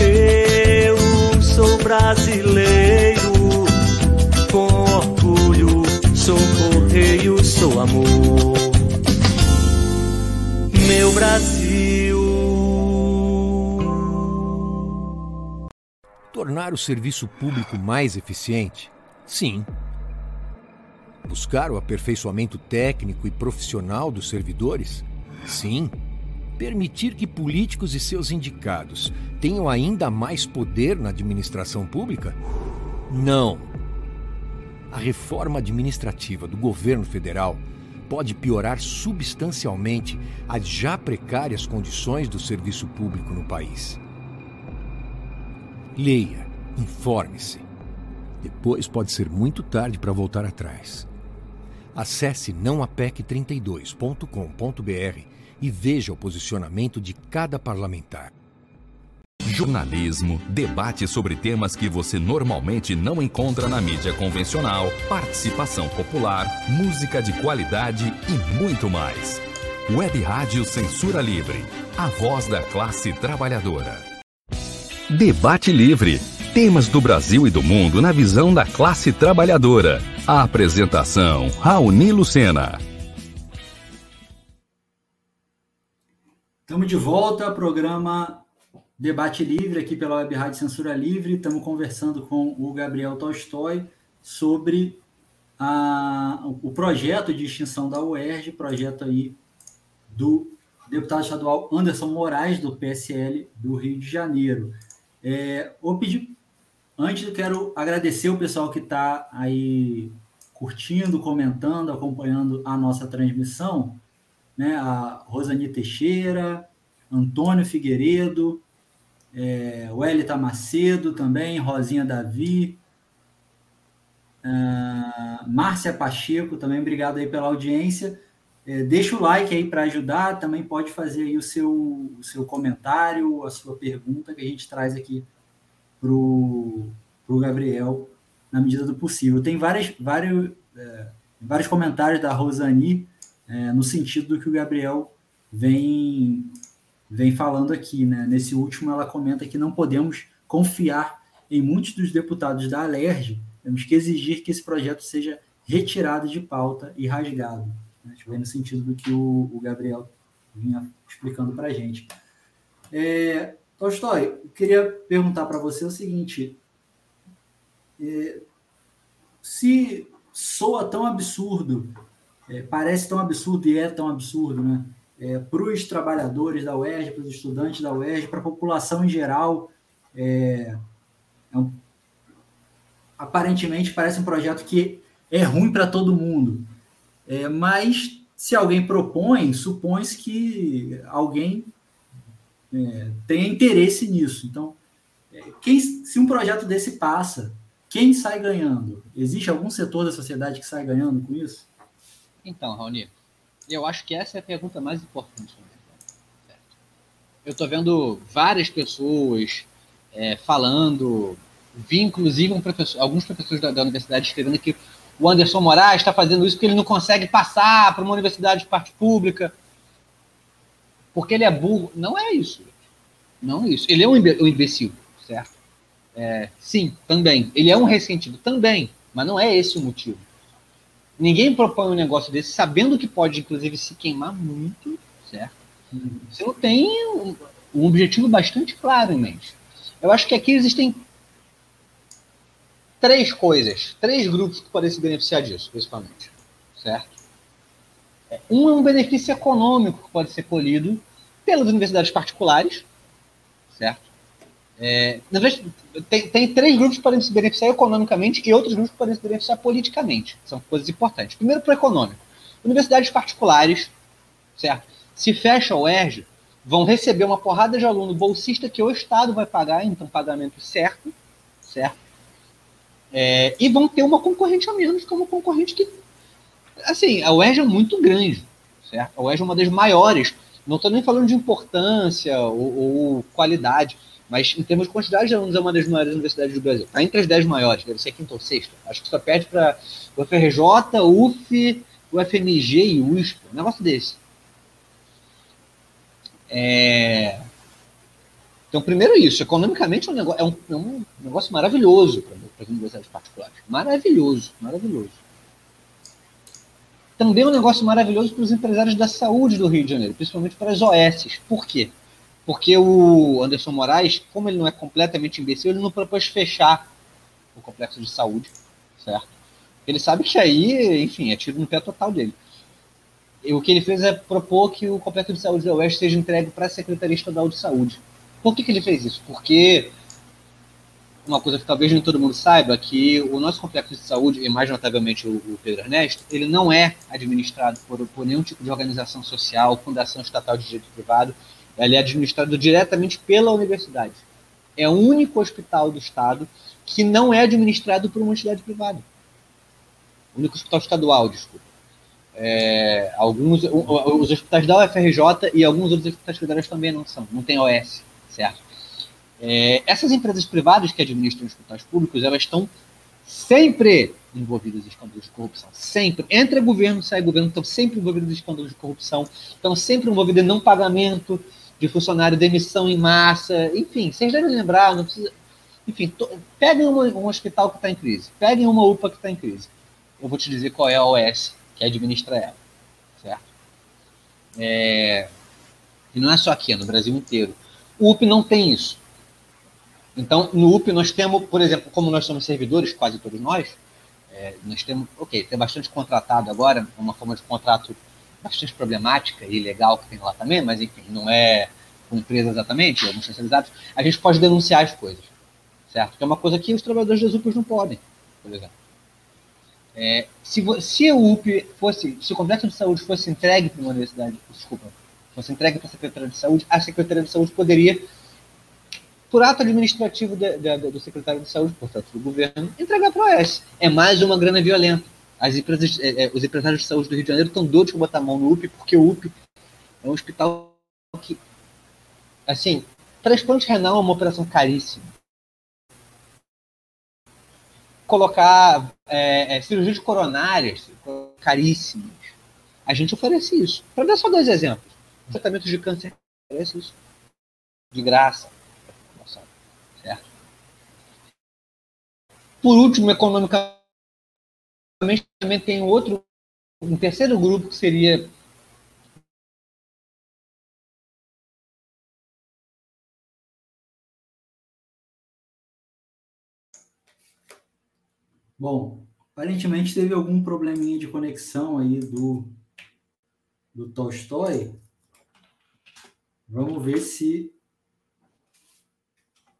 Eu sou brasileiro, com orgulho sou Correios, sou amor meu Brasil. Tornar o serviço público mais eficiente? Sim. Buscar o aperfeiçoamento técnico e profissional dos servidores? Sim. Permitir que políticos e seus indicados tenham ainda mais poder na administração pública? Não. A reforma administrativa do governo federal pode piorar substancialmente as já precárias condições do serviço público no país. Leia, informe-se. Depois pode ser muito tarde para voltar atrás. Acesse nãoapec32.com.br e veja o posicionamento de cada parlamentar. Jornalismo, debate sobre temas que você normalmente não encontra na mídia convencional, participação popular, música de qualidade e muito mais. Web Rádio Censura Livre, a voz da classe trabalhadora. Debate Livre. Temas do Brasil e do mundo na visão da classe trabalhadora. A apresentação, Raoni Lucena. Estamos de volta ao programa Debate Livre aqui pela Web Rádio Censura Livre. Estamos conversando com o Gabriel Tolstói sobre a, o projeto de extinção da UERJ, projeto aí do deputado estadual Anderson Moraes, do PSL do Rio de Janeiro. É, pedir, antes eu quero agradecer o pessoal que está aí curtindo, comentando, acompanhando a nossa transmissão, né? A Rosani Teixeira, Antônio Figueiredo, é, o Elita Macedo também, Rosinha Davi, uh, Márcia Pacheco também, obrigado aí pela audiência. É, deixa o like aí para ajudar, também pode fazer aí o seu, o seu comentário, a sua pergunta que a gente traz aqui para o Gabriel na medida do possível. Tem várias, vários, é, vários comentários da Rosani é, no sentido do que o Gabriel vem vem falando aqui, né? Nesse último, ela comenta que não podemos confiar em muitos dos deputados da Alerj, temos que exigir que esse projeto seja retirado de pauta e rasgado. Né? Vai no sentido do que o, o Gabriel vinha explicando para a gente. É, Tolstói, eu queria perguntar para você o seguinte: é, se soa tão absurdo, é, parece tão absurdo e é tão absurdo, né? é, para os trabalhadores da UERJ, para os estudantes da UERJ, para a população em geral. É, é um, aparentemente parece um projeto que é ruim para todo mundo, é, mas se alguém propõe, supõe-se que alguém é, tenha interesse nisso. Então, é, quem, se um projeto desse passa, quem sai ganhando? Existe algum setor da sociedade que sai ganhando com isso? Então, Raoni, Eu acho que essa é a pergunta mais importante. Eu estou vendo várias pessoas é, falando, vi inclusive um professor, alguns professores da, da universidade escrevendo que o Anderson Moraes está fazendo isso porque ele não consegue passar para uma universidade de parte pública, porque ele é burro. Não é isso. Não é isso. Ele é um imbecil, certo? É, sim, também. Ele é um ressentido, também. Mas não é esse o motivo. Ninguém propõe um negócio desse sabendo que pode, inclusive, se queimar muito, certo? Você não tem um, um objetivo bastante claro em mente. Eu acho que aqui existem três coisas, três grupos que podem se beneficiar disso, principalmente. Certo? Um é um benefício econômico que pode ser colhido pelas universidades particulares, certo? É, tem, tem, três grupos que podem se beneficiar economicamente e outros grupos que podem se beneficiar politicamente. São coisas importantes. Primeiro, para o econômico. Universidades particulares, certo? Se fecha o ERJ, vão receber uma porrada de aluno bolsista que o Estado vai pagar, então pagamento certo, certo? É, e vão ter uma concorrente a menos, que é concorrente que, assim, a UERJ é muito grande, certo? A UERJ é uma das maiores, não estou nem falando de importância ou, ou, qualidade, mas em termos de quantidade de alunos é uma das maiores universidades do Brasil. Está entre as dez maiores, deve ser quinta ou sexta. Acho que só perde para o FRJ, UF, o FMG e USP, um negócio desse. É... Então, primeiro isso, economicamente é um negócio, é um, é um negócio maravilhoso para as universidades particulares. Maravilhoso, maravilhoso. Também é um negócio maravilhoso para os empresários da saúde do Rio de Janeiro, principalmente para as OS. Por quê? Porque o Anderson Moraes, como ele não é completamente imbecil, ele não propôs fechar o complexo de saúde, certo? Ele sabe que aí, enfim, é tiro no pé total dele o que ele fez é propor que o complexo de saúde da Oeste seja entregue para a Secretaria Estadual de Saúde. Por que, que ele fez isso? Porque uma coisa que talvez nem todo mundo saiba, que o nosso complexo de saúde, e mais notavelmente o, o Pedro Ernesto, ele não é administrado por, por, nenhum tipo de organização social, fundação estatal de direito privado, ele é administrado diretamente pela universidade. É o único hospital do Estado que não é administrado por uma entidade privada. O único hospital estadual, desculpa. É, alguns, os hospitais da UFRJ e alguns outros hospitais federais também não são, não tem OS, certo? É, essas empresas privadas que administram hospitais públicos, elas estão sempre envolvidas em escândalos de corrupção. Sempre. Entra governo, sai governo, estão sempre envolvidos em escândalos de corrupção, estão sempre envolvidos em não pagamento de funcionário, demissão em massa, enfim, vocês devem lembrar, não precisa. Enfim, to... peguem uma, um hospital que está em crise, peguem uma UPA que está em crise. Eu vou te dizer qual é a OS que administra ela, certo? É, e não é só aqui, é no Brasil inteiro. O UP não tem isso. Então, no UP nós temos, por exemplo, como nós somos servidores, quase todos nós, é, nós temos, ok, tem bastante contratado agora, uma forma de contrato bastante problemática e ilegal que tem lá também, mas enfim, não é com empresa exatamente, alguns especializados, a gente pode denunciar as coisas, certo? Que é uma coisa que os trabalhadores das UPAs não podem, por exemplo. É, se, se o UP fosse, se o complexo de saúde fosse entregue para uma universidade, desculpa, fosse entregue para a Secretaria de Saúde, a Secretaria de Saúde poderia, por ato administrativo de, de, do secretário de Saúde, portanto, do governo, entregar para a OS. É mais uma grana violenta. As empresas, é, é, os empresários de saúde do Rio de Janeiro estão doidos para botar a mão no UP, porque o UP é um hospital que, assim, transplante renal é uma operação caríssima colocar é, é, cirurgias coronárias caríssimas. A gente oferece isso. Para dar só dois exemplos. Tratamento de câncer oferece isso. De graça. Certo? Por último, economicamente, também tem outro, um terceiro grupo que seria Bom, aparentemente teve algum probleminha de conexão aí do, do Tolstói. Vamos ver se,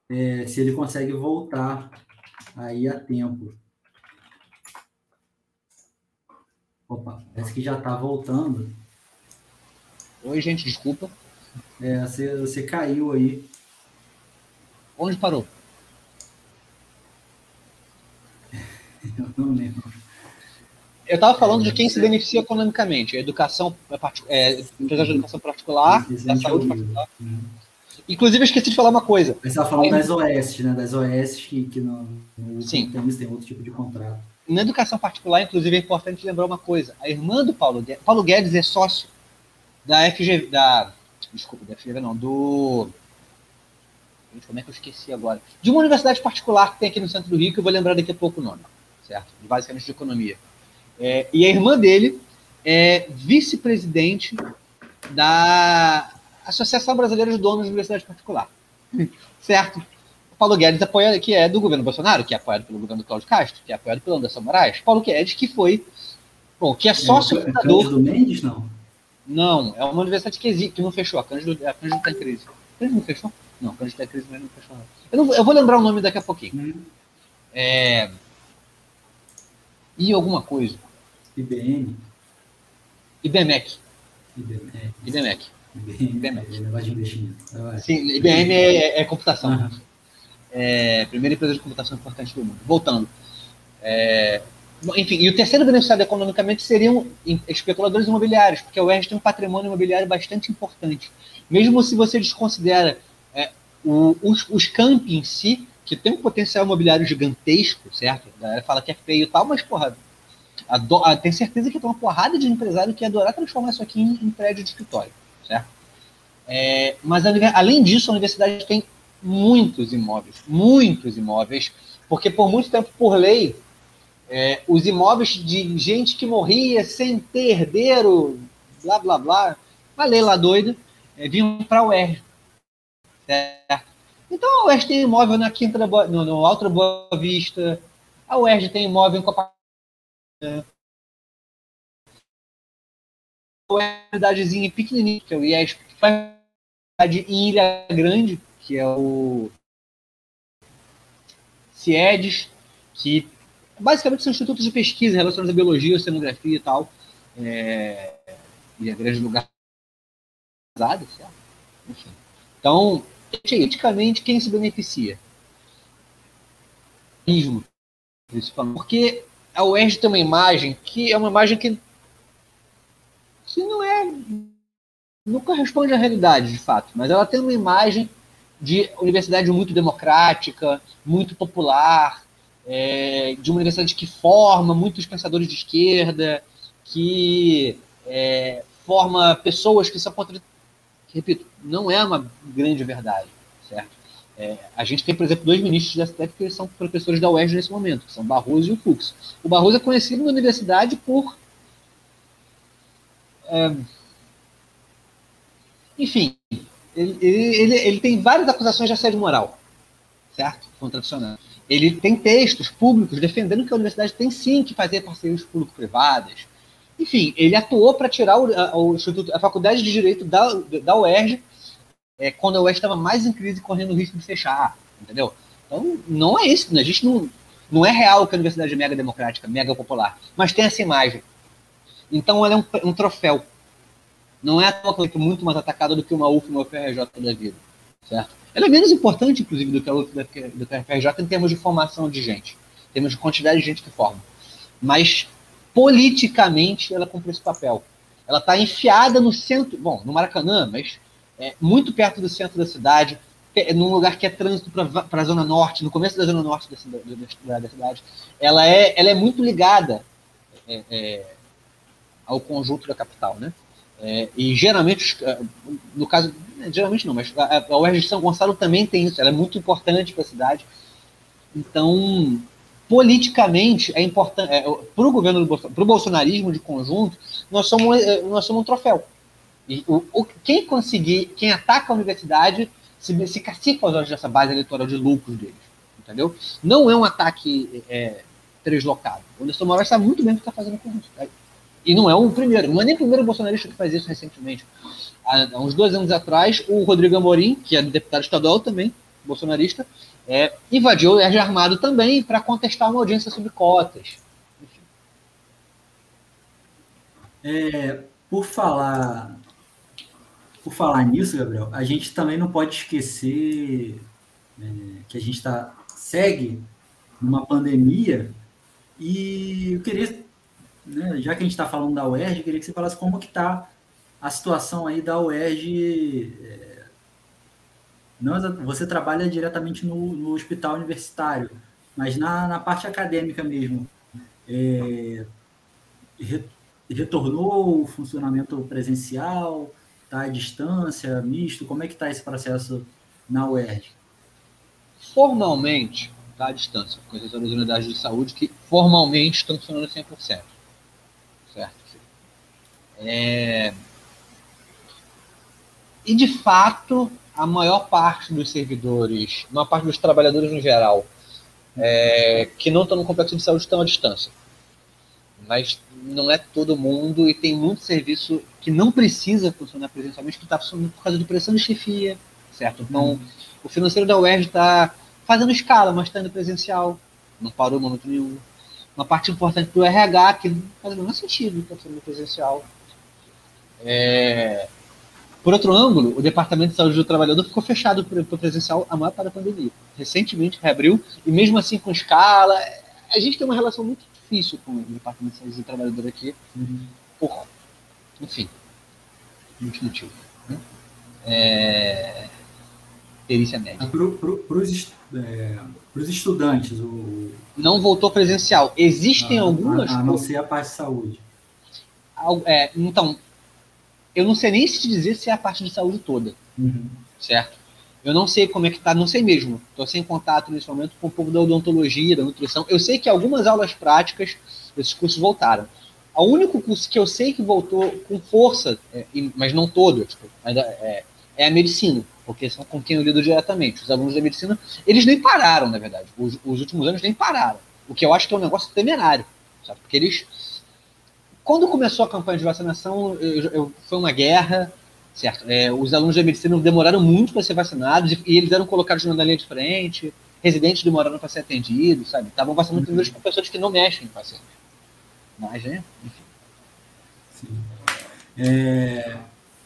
é, se ele consegue voltar aí a tempo. Opa, parece que já está voltando. Oi, gente, desculpa. É, você, você caiu aí. Onde parou? Eu não lembro. eu estava falando de quem se beneficia economicamente. A educação, é, de educação particular, da saúde particular. Uhum. Inclusive, eu esqueci de falar uma coisa. Você estava falando das OS, né? Das OS que, que no, no Sim. tem outro tipo de contrato. Na educação particular, inclusive, é importante lembrar uma coisa. A irmã do Paulo Guedes, Paulo Guedes é sócio da FG, da, desculpa, da FGV não, do, gente, como é que eu esqueci agora? De uma universidade particular que tem aqui no centro do Rio, que eu vou lembrar daqui a pouco o nome, certo? Basicamente de economia. É, e a irmã dele é vice-presidente da Associação Brasileira de Donos de Universidade Particular. Certo? O Paulo Guedes apoia, que é do governo Bolsonaro, que é apoiado pelo governo Cláudio Castro, que é apoiado pelo Anderson Moraes. Paulo Guedes, que foi, bom, que é, é sócio é, fundador. do Mendes, não? Não, é uma universidade que existe, que não fechou. A Cândido, está em crise. A Cândido não fechou? Não, a Cândido está em crise, mas não fechou. Eu, não, eu vou lembrar o nome daqui a pouquinho. Hum. É... E alguma coisa. IBM. IBMEC. IBMEC. IBMEC. IBM. IBM. Sim, IBM é, é computação. Uhum. É, primeira empresa de computação importante do mundo. Voltando. É, enfim, e o terceiro beneficiado economicamente seriam especuladores imobiliários, porque o UERJ tem um patrimônio imobiliário bastante importante. Mesmo se você desconsidera é, o, os, os campi em si, que tem um potencial imobiliário gigantesco, certo? A galera fala que é feio e tal, mas, porra, a, tem certeza que tem uma porrada de empresário que ia adorar transformar isso aqui em, em prédio de escritório, certo? É, mas, além disso, a universidade tem muitos imóveis, muitos imóveis, porque por muito tempo, por lei, é, os imóveis de gente que morria sem ter herdeiro, blá, blá, blá, uma lei lá doida, é, vinham para UERJ, certo? Então, a UERJ tem imóvel na Quinta da Boa, no, no Alto Boa Vista, a UERJ tem imóvel em Copacabana, uma cidadezinha pequenininha, que é o IESP, faz em Ilha Grande, que é o CIEDES, que basicamente são institutos de pesquisa relacionados à biologia, oceanografia e tal. É, Ilha Grande lugar? Enfim. Então, eticamente, quem se beneficia? Porque a UERJ tem uma imagem que é uma imagem que, que não corresponde à realidade, de fato, mas ela tem uma imagem de universidade muito democrática, muito popular, é, de uma universidade que forma muitos pensadores de esquerda, que é, forma pessoas que são contra. Repito, não é uma grande verdade, certo? É, a gente tem, por exemplo, dois ministros da STF que são professores da UERJ nesse momento, que são Barroso e o Fux. O Barroso é conhecido na universidade por. Enfim, ele, ele, ele, tem várias acusações de assédio moral, certo? Contra Ele tem textos públicos defendendo que a universidade tem sim que fazer parcerias público-privadas. Enfim, ele atuou para tirar o, a, o a Faculdade de Direito da, da UERJ é, quando a UES estava mais em crise, correndo o risco de fechar, entendeu? Então, não é isso, né? a gente não, não é real que a universidade é mega democrática, mega popular, mas tem essa imagem. Então, ela é um, um troféu. Não é a coisa muito mais atacada do que uma UF uma UFRJ da vida, certo? Ela é menos importante, inclusive, do que a UF do que a UFRJ em termos de formação de gente, em termos de quantidade de gente que forma. Mas, politicamente, ela cumpre esse papel. Ela está enfiada no centro, bom, no Maracanã, mas é, muito perto do centro da cidade, num lugar que é trânsito para a zona norte, no começo da zona norte da da cidade ela, é, ela é muito ligada é, é, ao conjunto da capital, né? É, e geralmente, é, no caso, geralmente não, mas a, a UERJ de São Gonçalo também tem isso, ela é muito importante para a cidade. Então, politicamente, é importante, é, para o governo, para o bolsonarismo de conjunto, nós somos, nós somos um troféu. E o, o, quem conseguir, quem ataca a universidade, se, se cacifa aos olhos dessa base eleitoral de lucros deles. Entendeu? Não é um ataque é. O Anderson Moraes sabe muito bem o que está fazendo com isso. E não é o primeiro, não é nem o primeiro bolsonarista que faz isso recentemente. Há, uns dois anos atrás, o Rodrigo Amorim, que é deputado estadual também, bolsonarista, é, invadiu o ERG Armado também para contestar uma audiência sobre cotas. É, por falar por falar nisso, Gabriel, a gente também não pode esquecer é, que a gente tá, segue numa pandemia e eu queria né, já que a gente está falando da UERJ, queria que você falasse como que está a situação aí da UERJ. É, não, você trabalha diretamente no, no hospital universitário, mas na, na parte acadêmica mesmo. É, retornou o funcionamento presencial? Está à distância, misto? Como é que está esse processo na UERJ? Formalmente, está à distância, com das unidades de saúde que formalmente estão funcionando 100%. É... E, de fato, a maior parte dos servidores, a maior parte dos trabalhadores no geral, é, que não estão no complexo de saúde estão à distância. Mas não é todo mundo e tem muito serviço que não precisa funcionar presencialmente, que está funcionando por causa de pressão de chefia, certo? Então, uhum. o financeiro da UERJ está fazendo escala, mas está indo presencial, não parou momento nenhum. Uma parte importante do RH, que não faz o menor sentido, está sendo presencial. É... Por outro ângulo, o Departamento de Saúde do Trabalhador ficou fechado para o presencial a maior parte da pandemia. Recentemente reabriu, e mesmo assim com escala, a gente tem uma relação muito difícil com o Departamento de Saúde do Trabalhador aqui, uhum. por, enfim, muito motivo. Né? É, perícia médica. Para os é, estudantes, o... Não voltou presencial. Existem ah, algumas... A, a não ser a parte de saúde. É, então, eu não sei nem se te dizer se é a parte de saúde toda, uhum. certo? Eu não sei como é que tá, não sei mesmo. Estou sem contato nesse momento com o povo da odontologia, da nutrição. Eu sei que algumas aulas práticas, esses cursos voltaram. O único curso que eu sei que voltou com força, é, mas não todo, tipo, ainda é, é, a medicina, porque são com quem eu lido diretamente. Os alunos da medicina, eles nem pararam, na verdade. Os, os últimos anos nem pararam. O que eu acho que é um negócio temerário, sabe? Porque eles. Quando começou a campanha de vacinação, eu, eu, foi uma guerra, certo? É, os alunos da medicina demoraram muito para ser vacinados e, e, eles eram colocados na linha de frente, residentes demoraram para ser atendidos, sabe? Estavam vacinando uhum. primeiros professores que não mexem em pacientes. Mas, né? Enfim. Sim. É,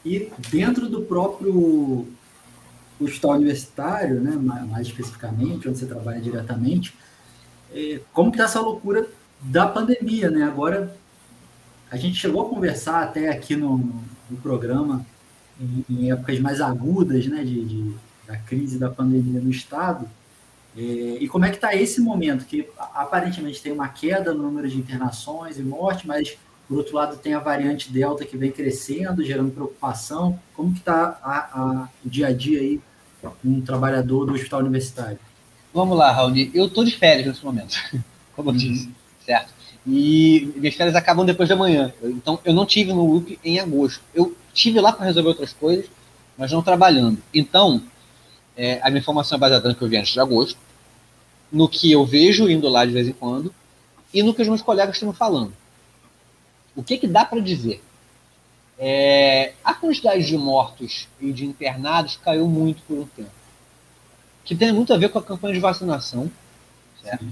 e dentro do próprio hospital universitário, né, mais especificamente, onde você trabalha diretamente, é, como que está essa loucura da pandemia, né? Agora, a gente chegou a conversar até aqui no, no programa em, em épocas mais agudas né, de, de, da crise da pandemia no Estado. É, e como é que está esse momento? Que aparentemente tem uma queda no número de internações e mortes, mas por outro lado tem a variante Delta que vem crescendo, gerando preocupação. Como que está o dia a dia aí um trabalhador do hospital universitário? Vamos lá, Raoni. Eu estou de férias nesse momento, como eu disse, uhum. certo? E minhas férias acabam depois da manhã. Então, eu não tive no UP em agosto. Eu tive lá para resolver outras coisas, mas não trabalhando. Então, é, a minha formação é baseada no que eu vi antes de agosto, no que eu vejo indo lá de vez em quando, e no que os meus colegas estão falando. O que, que dá para dizer? É, a quantidade de mortos e de internados caiu muito por um tempo. Que tem muito a ver com a campanha de vacinação, certo?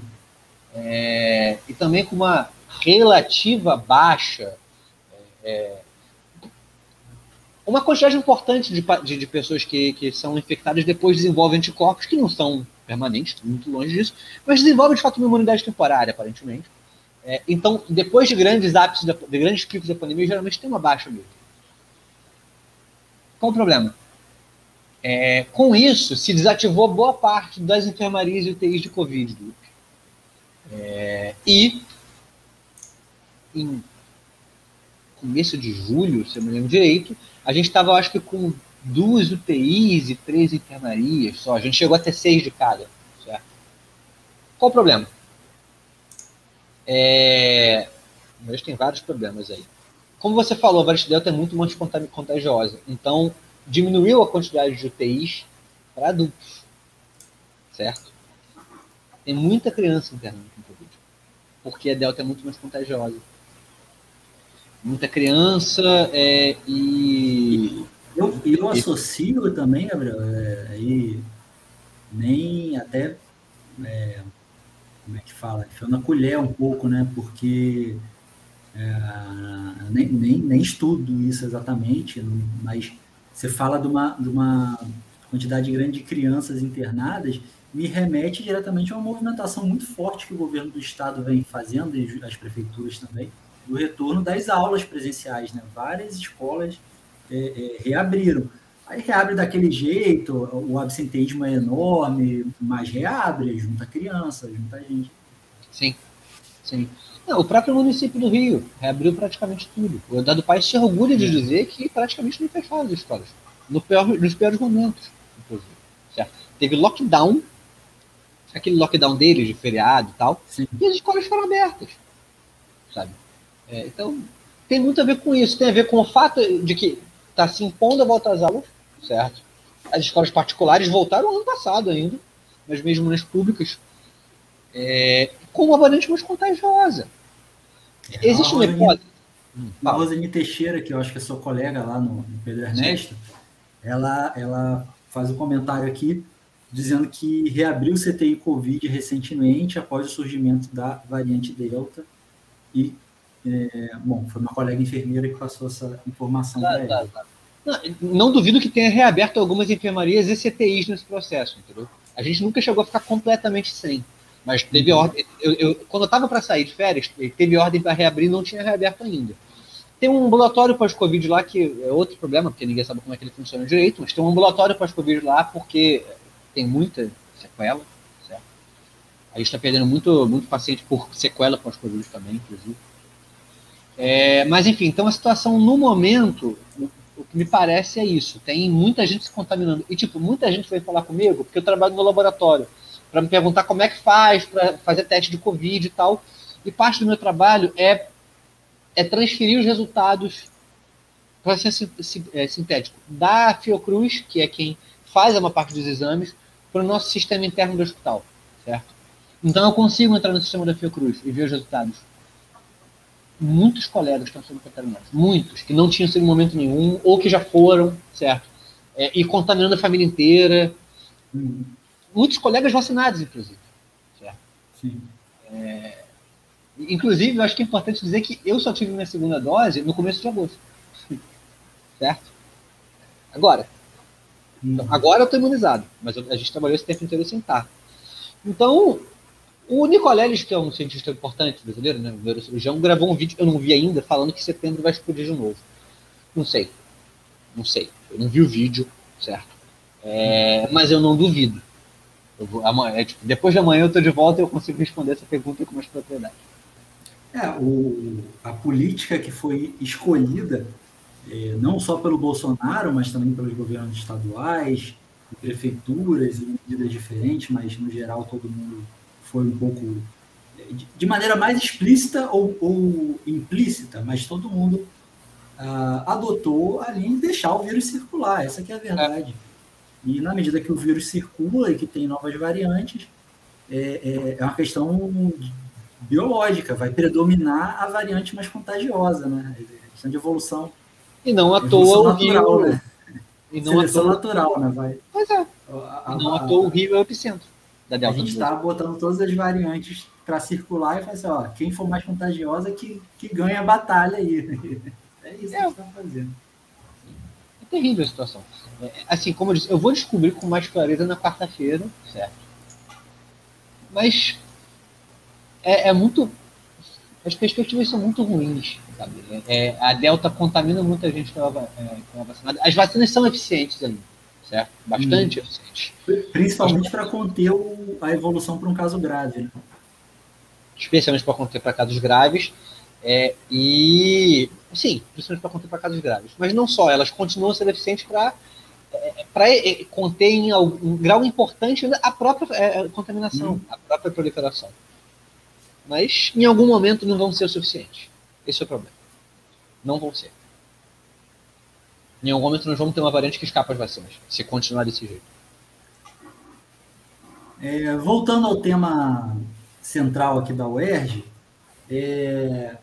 É, e também com uma relativa baixa é, uma quantidade importante de, de, de, pessoas que, que são infectadas depois desenvolvem anticorpos que não são permanentes, muito longe disso, mas desenvolvem de fato uma imunidade temporária, aparentemente. É, então, depois de grandes ápices, de grandes picos da pandemia, geralmente tem uma baixa mesmo. Qual o problema? É, com isso, se desativou boa parte das enfermarias e UTIs de Covid. É, e em começo de julho, se eu me lembro direito, a gente estava, acho que, com duas UTIs e três enfermarias só. A gente chegou a ter seis de cada. Certo? Qual o problema? É... Mas tem vários problemas aí. Como você falou, a variante Delta é muito mais contagiosa. Então, diminuiu a quantidade de UTIs para adultos. Certo? Tem muita criança internada. Porque a Delta é muito mais contagiosa muita criança é, e. Eu, eu associo também, Gabriel, é, e nem até. É, como é que fala? Foi na colher um pouco, né? Porque é, nem, nem, nem estudo isso exatamente, mas você fala de uma, de uma quantidade grande de crianças internadas, me remete diretamente a uma movimentação muito forte que o governo do estado vem fazendo, e as prefeituras também, do retorno das aulas presenciais. Né? Várias escolas é, é, reabriram. Aí reabre daquele jeito, o absenteísmo é enorme, mas reabre, junta criança, junta gente. Sim, sim. Não, o próprio município do Rio reabriu praticamente tudo. O Dado Paz se orgulha de dizer que praticamente não fecharam as escolas. No pior, nos piores momentos, inclusive. Certo? Teve lockdown, aquele lockdown deles de feriado e tal, Sim. e as escolas foram abertas. Sabe? É, então, tem muito a ver com isso. Tem a ver com o fato de que está se impondo a volta às aulas, certo? As escolas particulares voltaram ano passado ainda, mas mesmo nas públicas, é, com uma variante mais contagiosa. É, Existe uma hipótese. A Rosane Teixeira, que eu acho que é sua colega lá no, no Pedro Ernesto, ela, ela faz um comentário aqui dizendo que reabriu o CTI Covid recentemente após o surgimento da variante Delta e é, bom, foi uma colega enfermeira que passou essa informação tá, para tá, ela. Tá. Não, não, duvido que tenha reaberto algumas enfermarias e CTIs nesse processo, entendeu? A gente nunca chegou a ficar completamente sem. Mas teve uhum. ordem. Eu, eu, quando eu estava para sair de férias, teve ordem para reabrir não tinha reaberto ainda. Tem um ambulatório pós-Covid lá que é outro problema, porque ninguém sabe como é que ele funciona direito, mas tem um ambulatório pós-Covid lá porque tem muita sequela, certo? A gente está perdendo muito, muito paciente por sequela pós-Covid também, inclusive. É, mas, enfim, então a situação no momento, o que me parece é isso. Tem muita gente se contaminando. E, tipo, muita gente veio falar comigo, porque eu trabalho no laboratório, para me perguntar como é que faz para fazer teste de Covid e tal. E parte do meu trabalho é é transferir os resultados para ser é, sintético da Fiocruz, que é quem faz uma parte dos exames, para o nosso sistema interno do hospital, certo? Então eu consigo entrar no sistema da Fiocruz e ver os resultados. Muitos colegas estão sendo contaminados, muitos que não tinham sido em momento nenhum ou que já foram, certo? É, e contaminando a família inteira. Muitos colegas vacinados, inclusive, certo? Sim. É, Inclusive, eu acho que é importante dizer que eu só tive minha segunda dose no começo de agosto. Certo? Agora. Então, agora eu estou imunizado, mas a gente trabalhou esse tempo inteiro sem estar. Então, o Nicoleles, que é um cientista importante brasileiro, né, um neurocirurgião, gravou um vídeo, eu não vi ainda, falando que setembro vai explodir de novo. Não sei. Não sei. Eu não vi o vídeo, certo? É, mas eu não duvido. Eu vou, amanhã, é, tipo, depois de amanhã eu estou de volta e eu consigo responder essa pergunta com mais propriedade. É, o, a política que foi escolhida, não só pelo Bolsonaro, mas também pelos governos estaduais, prefeituras e medidas diferentes, mas no geral todo mundo foi um pouco de, de maneira mais explícita ou, ou, implícita, mas todo mundo ah, adotou a linha de deixar o vírus circular, essa que é a verdade. É. E na medida que o vírus circula e que tem novas variantes, é, é, é uma questão biológica, vai predominar a variante mais contagiosa, né? A questão de evolução. E não à toa o Rio. Né? E não Seleção toa... natural, né? Vai. Pois é. A, a, não à toa o Rio é o epicentro da Delta. A gente está botando todas as variantes para circular e fazer, assim, ó, quem for mais contagiosa que, que ganha a batalha aí. É isso é. que está fazendo. É terrível a situação. É, assim, como eu disse, eu vou descobrir com mais clareza na quarta-feira, certo? Mas é, é muito. As perspectivas são muito ruins. Sabe? É, a Delta contamina muita gente que é, vacinada. As vacinas são eficientes ali, certo? Bastante hum. eficientes. Principalmente para conter o, a evolução para um caso grave. Né? Especialmente para conter para casos graves. É, e sim, principalmente para conter para casos graves. Mas não só, elas continuam sendo eficientes para é, para é, conter em algum grau importante a própria é, contaminação, hum. a própria proliferação. Mas em algum momento não vão ser o suficiente. Esse é o problema. Não vão ser. Em algum momento nós vamos ter uma variante que escapa às vacinas, se continuar desse jeito. É, voltando ao tema central aqui da UERJ, é,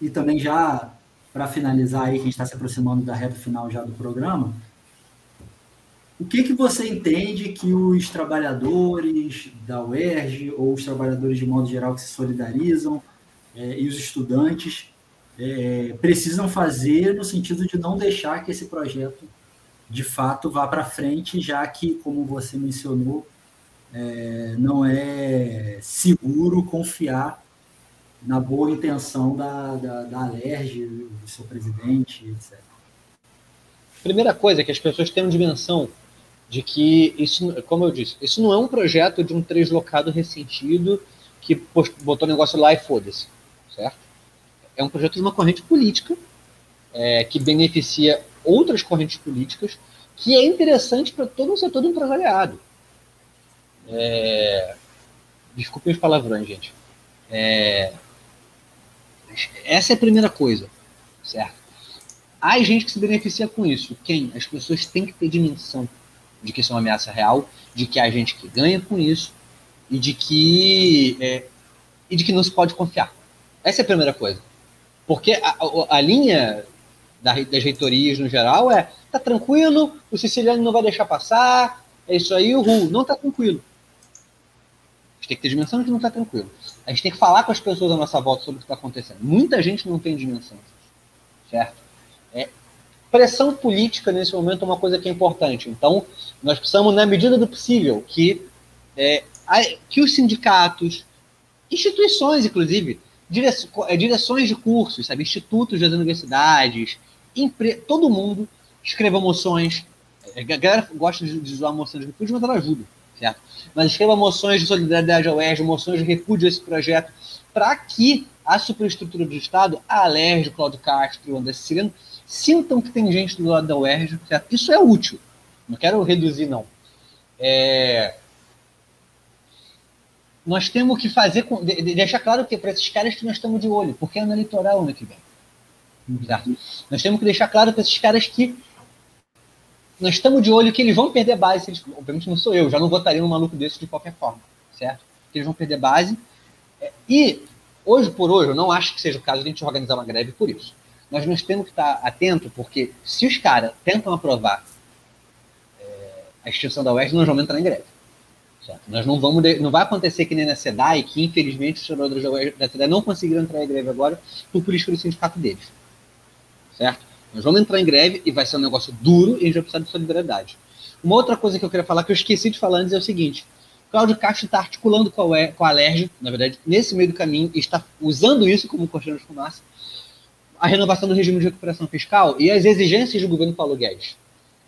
e também já para finalizar aí, que a gente está se aproximando da reta final já do programa, o que, que você entende que os trabalhadores da UERJ, ou os trabalhadores de modo geral que se solidarizam, é, e os estudantes é, precisam fazer no sentido de não deixar que esse projeto de fato vá para frente, já que, como você mencionou, é, não é seguro confiar na boa intenção da, da, da Alerj, do seu presidente, etc. Primeira coisa é que as pessoas tenham dimensão de que isso, como eu disse, isso não é um projeto de um deslocado ressentido que botou o negócio lá e foda-se, certo? É um projeto de uma corrente política é, que beneficia outras correntes políticas, que é interessante para todo o setor do empresariado. É... Desculpem os palavrões, gente. É... Essa é a primeira coisa, certo? Há gente que se beneficia com isso. Quem? As pessoas têm que ter dimensão de que isso é uma ameaça real, de que há gente que ganha com isso e de que é, e de que não se pode confiar. Essa é a primeira coisa. Porque a, a, a linha das reitorias no geral é tá tranquilo, o siciliano não vai deixar passar, é isso aí, o Ru, não tá tranquilo. A gente tem que ter dimensão de que não tá tranquilo. A gente tem que falar com as pessoas à nossa volta sobre o que está acontecendo. Muita gente não tem dimensão, certo? É, pressão política nesse momento é uma coisa que é importante. Então, nós precisamos, na medida do possível, que, é, que os sindicatos, instituições, inclusive, direções de cursos, sabe, institutos das universidades, todo mundo escreva moções. A galera gosta de, de zoar moções de repúdio, mas ela ajuda, certo? Mas escreva moções de solidariedade ao UERJ, moções de repúdio a esse projeto, para que a superestrutura do Estado, a Alerj, Cláudio Castro André Siciliano, sintam que tem gente do lado da UERJ, certo? Isso é útil. Não quero reduzir, não. É... Nós temos que fazer, deixar claro que para esses caras que nós estamos de olho, porque é no litoral ano que vem. Certo? Nós temos que deixar claro para esses caras que nós estamos de olho que eles vão perder base. Eles, obviamente não sou eu, já não votaria num maluco desse de qualquer forma, certo? Eles vão perder base. É, e, hoje por hoje, eu não acho que seja o caso de a gente organizar uma greve por isso. Mas nós temos que estar atento, porque se os caras tentam aprovar é, a extinção da UERJ, nós vamos entrar em greve. Certo? Nós não vamos, não vai acontecer que nem na SEDAI, que infelizmente os UERJ, da SEDAI não conseguiram entrar em greve agora por política do sindicato deles certo? Nós vamos entrar em greve e vai ser um negócio duro e a gente vai precisar de solidariedade. Uma outra coisa que eu queria falar, que eu esqueci de falar antes, é o seguinte: Cláudio Castro está articulando com a, com a Alerj, na verdade, nesse meio do caminho, e está usando isso como cortina de fumaça, a renovação do regime de recuperação fiscal e as exigências do governo Paulo Guedes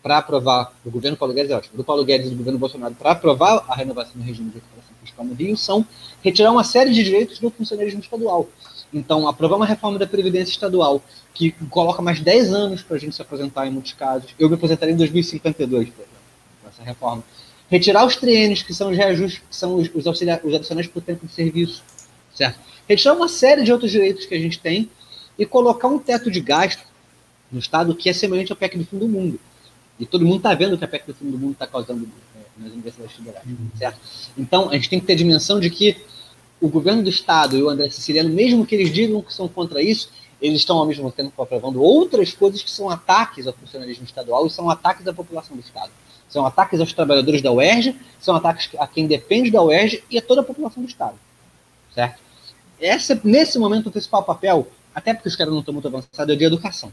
para aprovar, do governo Paulo Guedes é ótimo, do Paulo Guedes e do governo Bolsonaro para aprovar a renovação do regime de recuperação fiscal no Rio são retirar uma série de direitos do funcionalismo estadual. Então, aprovar uma reforma da Previdência Estadual que coloca mais 10 anos para a gente se aposentar em muitos casos. Eu me aposentaria em 2052, por exemplo, com essa reforma. Retirar os triênios, que são os reajustes, que são os, os, os adicionais por tempo de serviço, certo? Retirar uma série de outros direitos que a gente tem e colocar um teto de gasto no Estado que é semelhante ao PEC do fim do mundo. E todo mundo está vendo que a PEC do mundo está causando é, nas universidades federais, uhum. certo? Então, a gente tem que ter a dimensão de que o governo do Estado e o André Siciliano, mesmo que eles digam que são contra isso, eles estão ao mesmo tempo aprovando outras coisas que são ataques ao funcionalismo estadual e são ataques à população do Estado. São ataques aos trabalhadores da UERJ, são ataques a quem depende da UERJ e a toda a população do Estado. Certo? Essa, nesse momento, o principal papel, até porque os caras não estão muito avançados, é o de educação.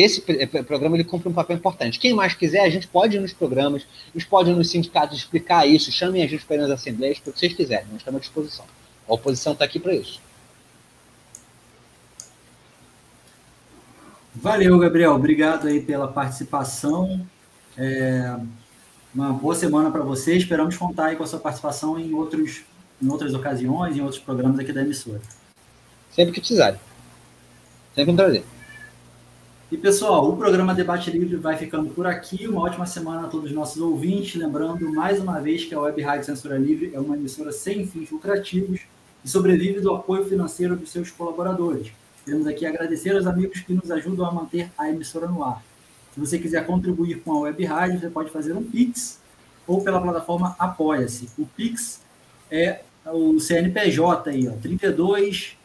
Esse programa ele cumpre um papel importante. Quem mais quiser, a gente pode ir nos programas, a gente pode ir nos sindicatos explicar isso, chamem a gente para ir nas assembleias, para o que vocês quiserem, nós estamos à disposição. A oposição está aqui para isso. Valeu, Gabriel. Obrigado aí pela participação. É uma boa semana para você. Esperamos contar aí com a sua participação em, outros, em outras ocasiões, em outros programas aqui da emissora. Sempre que precisarem. Sempre um prazer. E pessoal, o programa Debate Livre vai ficando por aqui. Uma ótima semana a todos os nossos ouvintes. Lembrando mais uma vez que a Web Rádio Censura Livre é uma emissora sem fins lucrativos e sobrevive do apoio financeiro dos seus colaboradores. Queremos aqui agradecer aos amigos que nos ajudam a manter a emissora no ar. Se você quiser contribuir com a Web Rádio, você pode fazer um Pix ou pela plataforma Apoia-se. O Pix é o CNPJ aí, ó, 32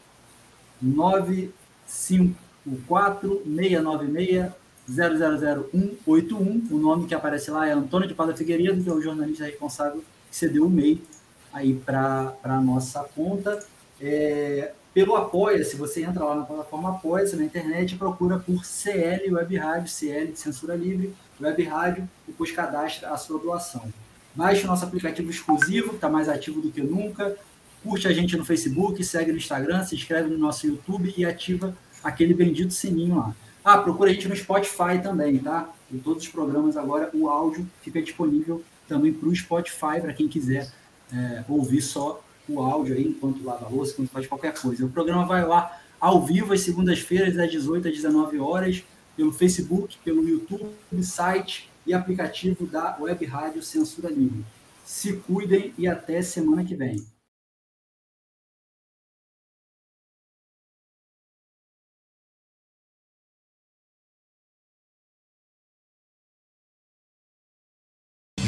95 696 000181. O nome que aparece lá é Antônio de Pada Figueiredo, que é o jornalista responsável que cedeu o MEI aí para a nossa conta. É, pelo Apoia-se, você entra lá na plataforma Apoia-se na internet e procura por CL Web Rádio, CL de Censura Livre, Web Rádio, e depois cadastra a sua doação. Baixe o nosso aplicativo exclusivo, que está mais ativo do que nunca. curte a gente no Facebook, segue no Instagram, se inscreve no nosso YouTube e ativa aquele bendito sininho lá. Ah, procura a gente no Spotify também, tá? Em todos os programas agora o áudio fica disponível também para o Spotify, para quem quiser é, ouvir só o áudio aí enquanto lava a louça, enquanto faz qualquer coisa. O programa vai lá ao vivo às segundas-feiras, das 18 às 19 horas, pelo Facebook, pelo YouTube, site e aplicativo da Web Rádio Censura Livre. Se cuidem e até semana que vem.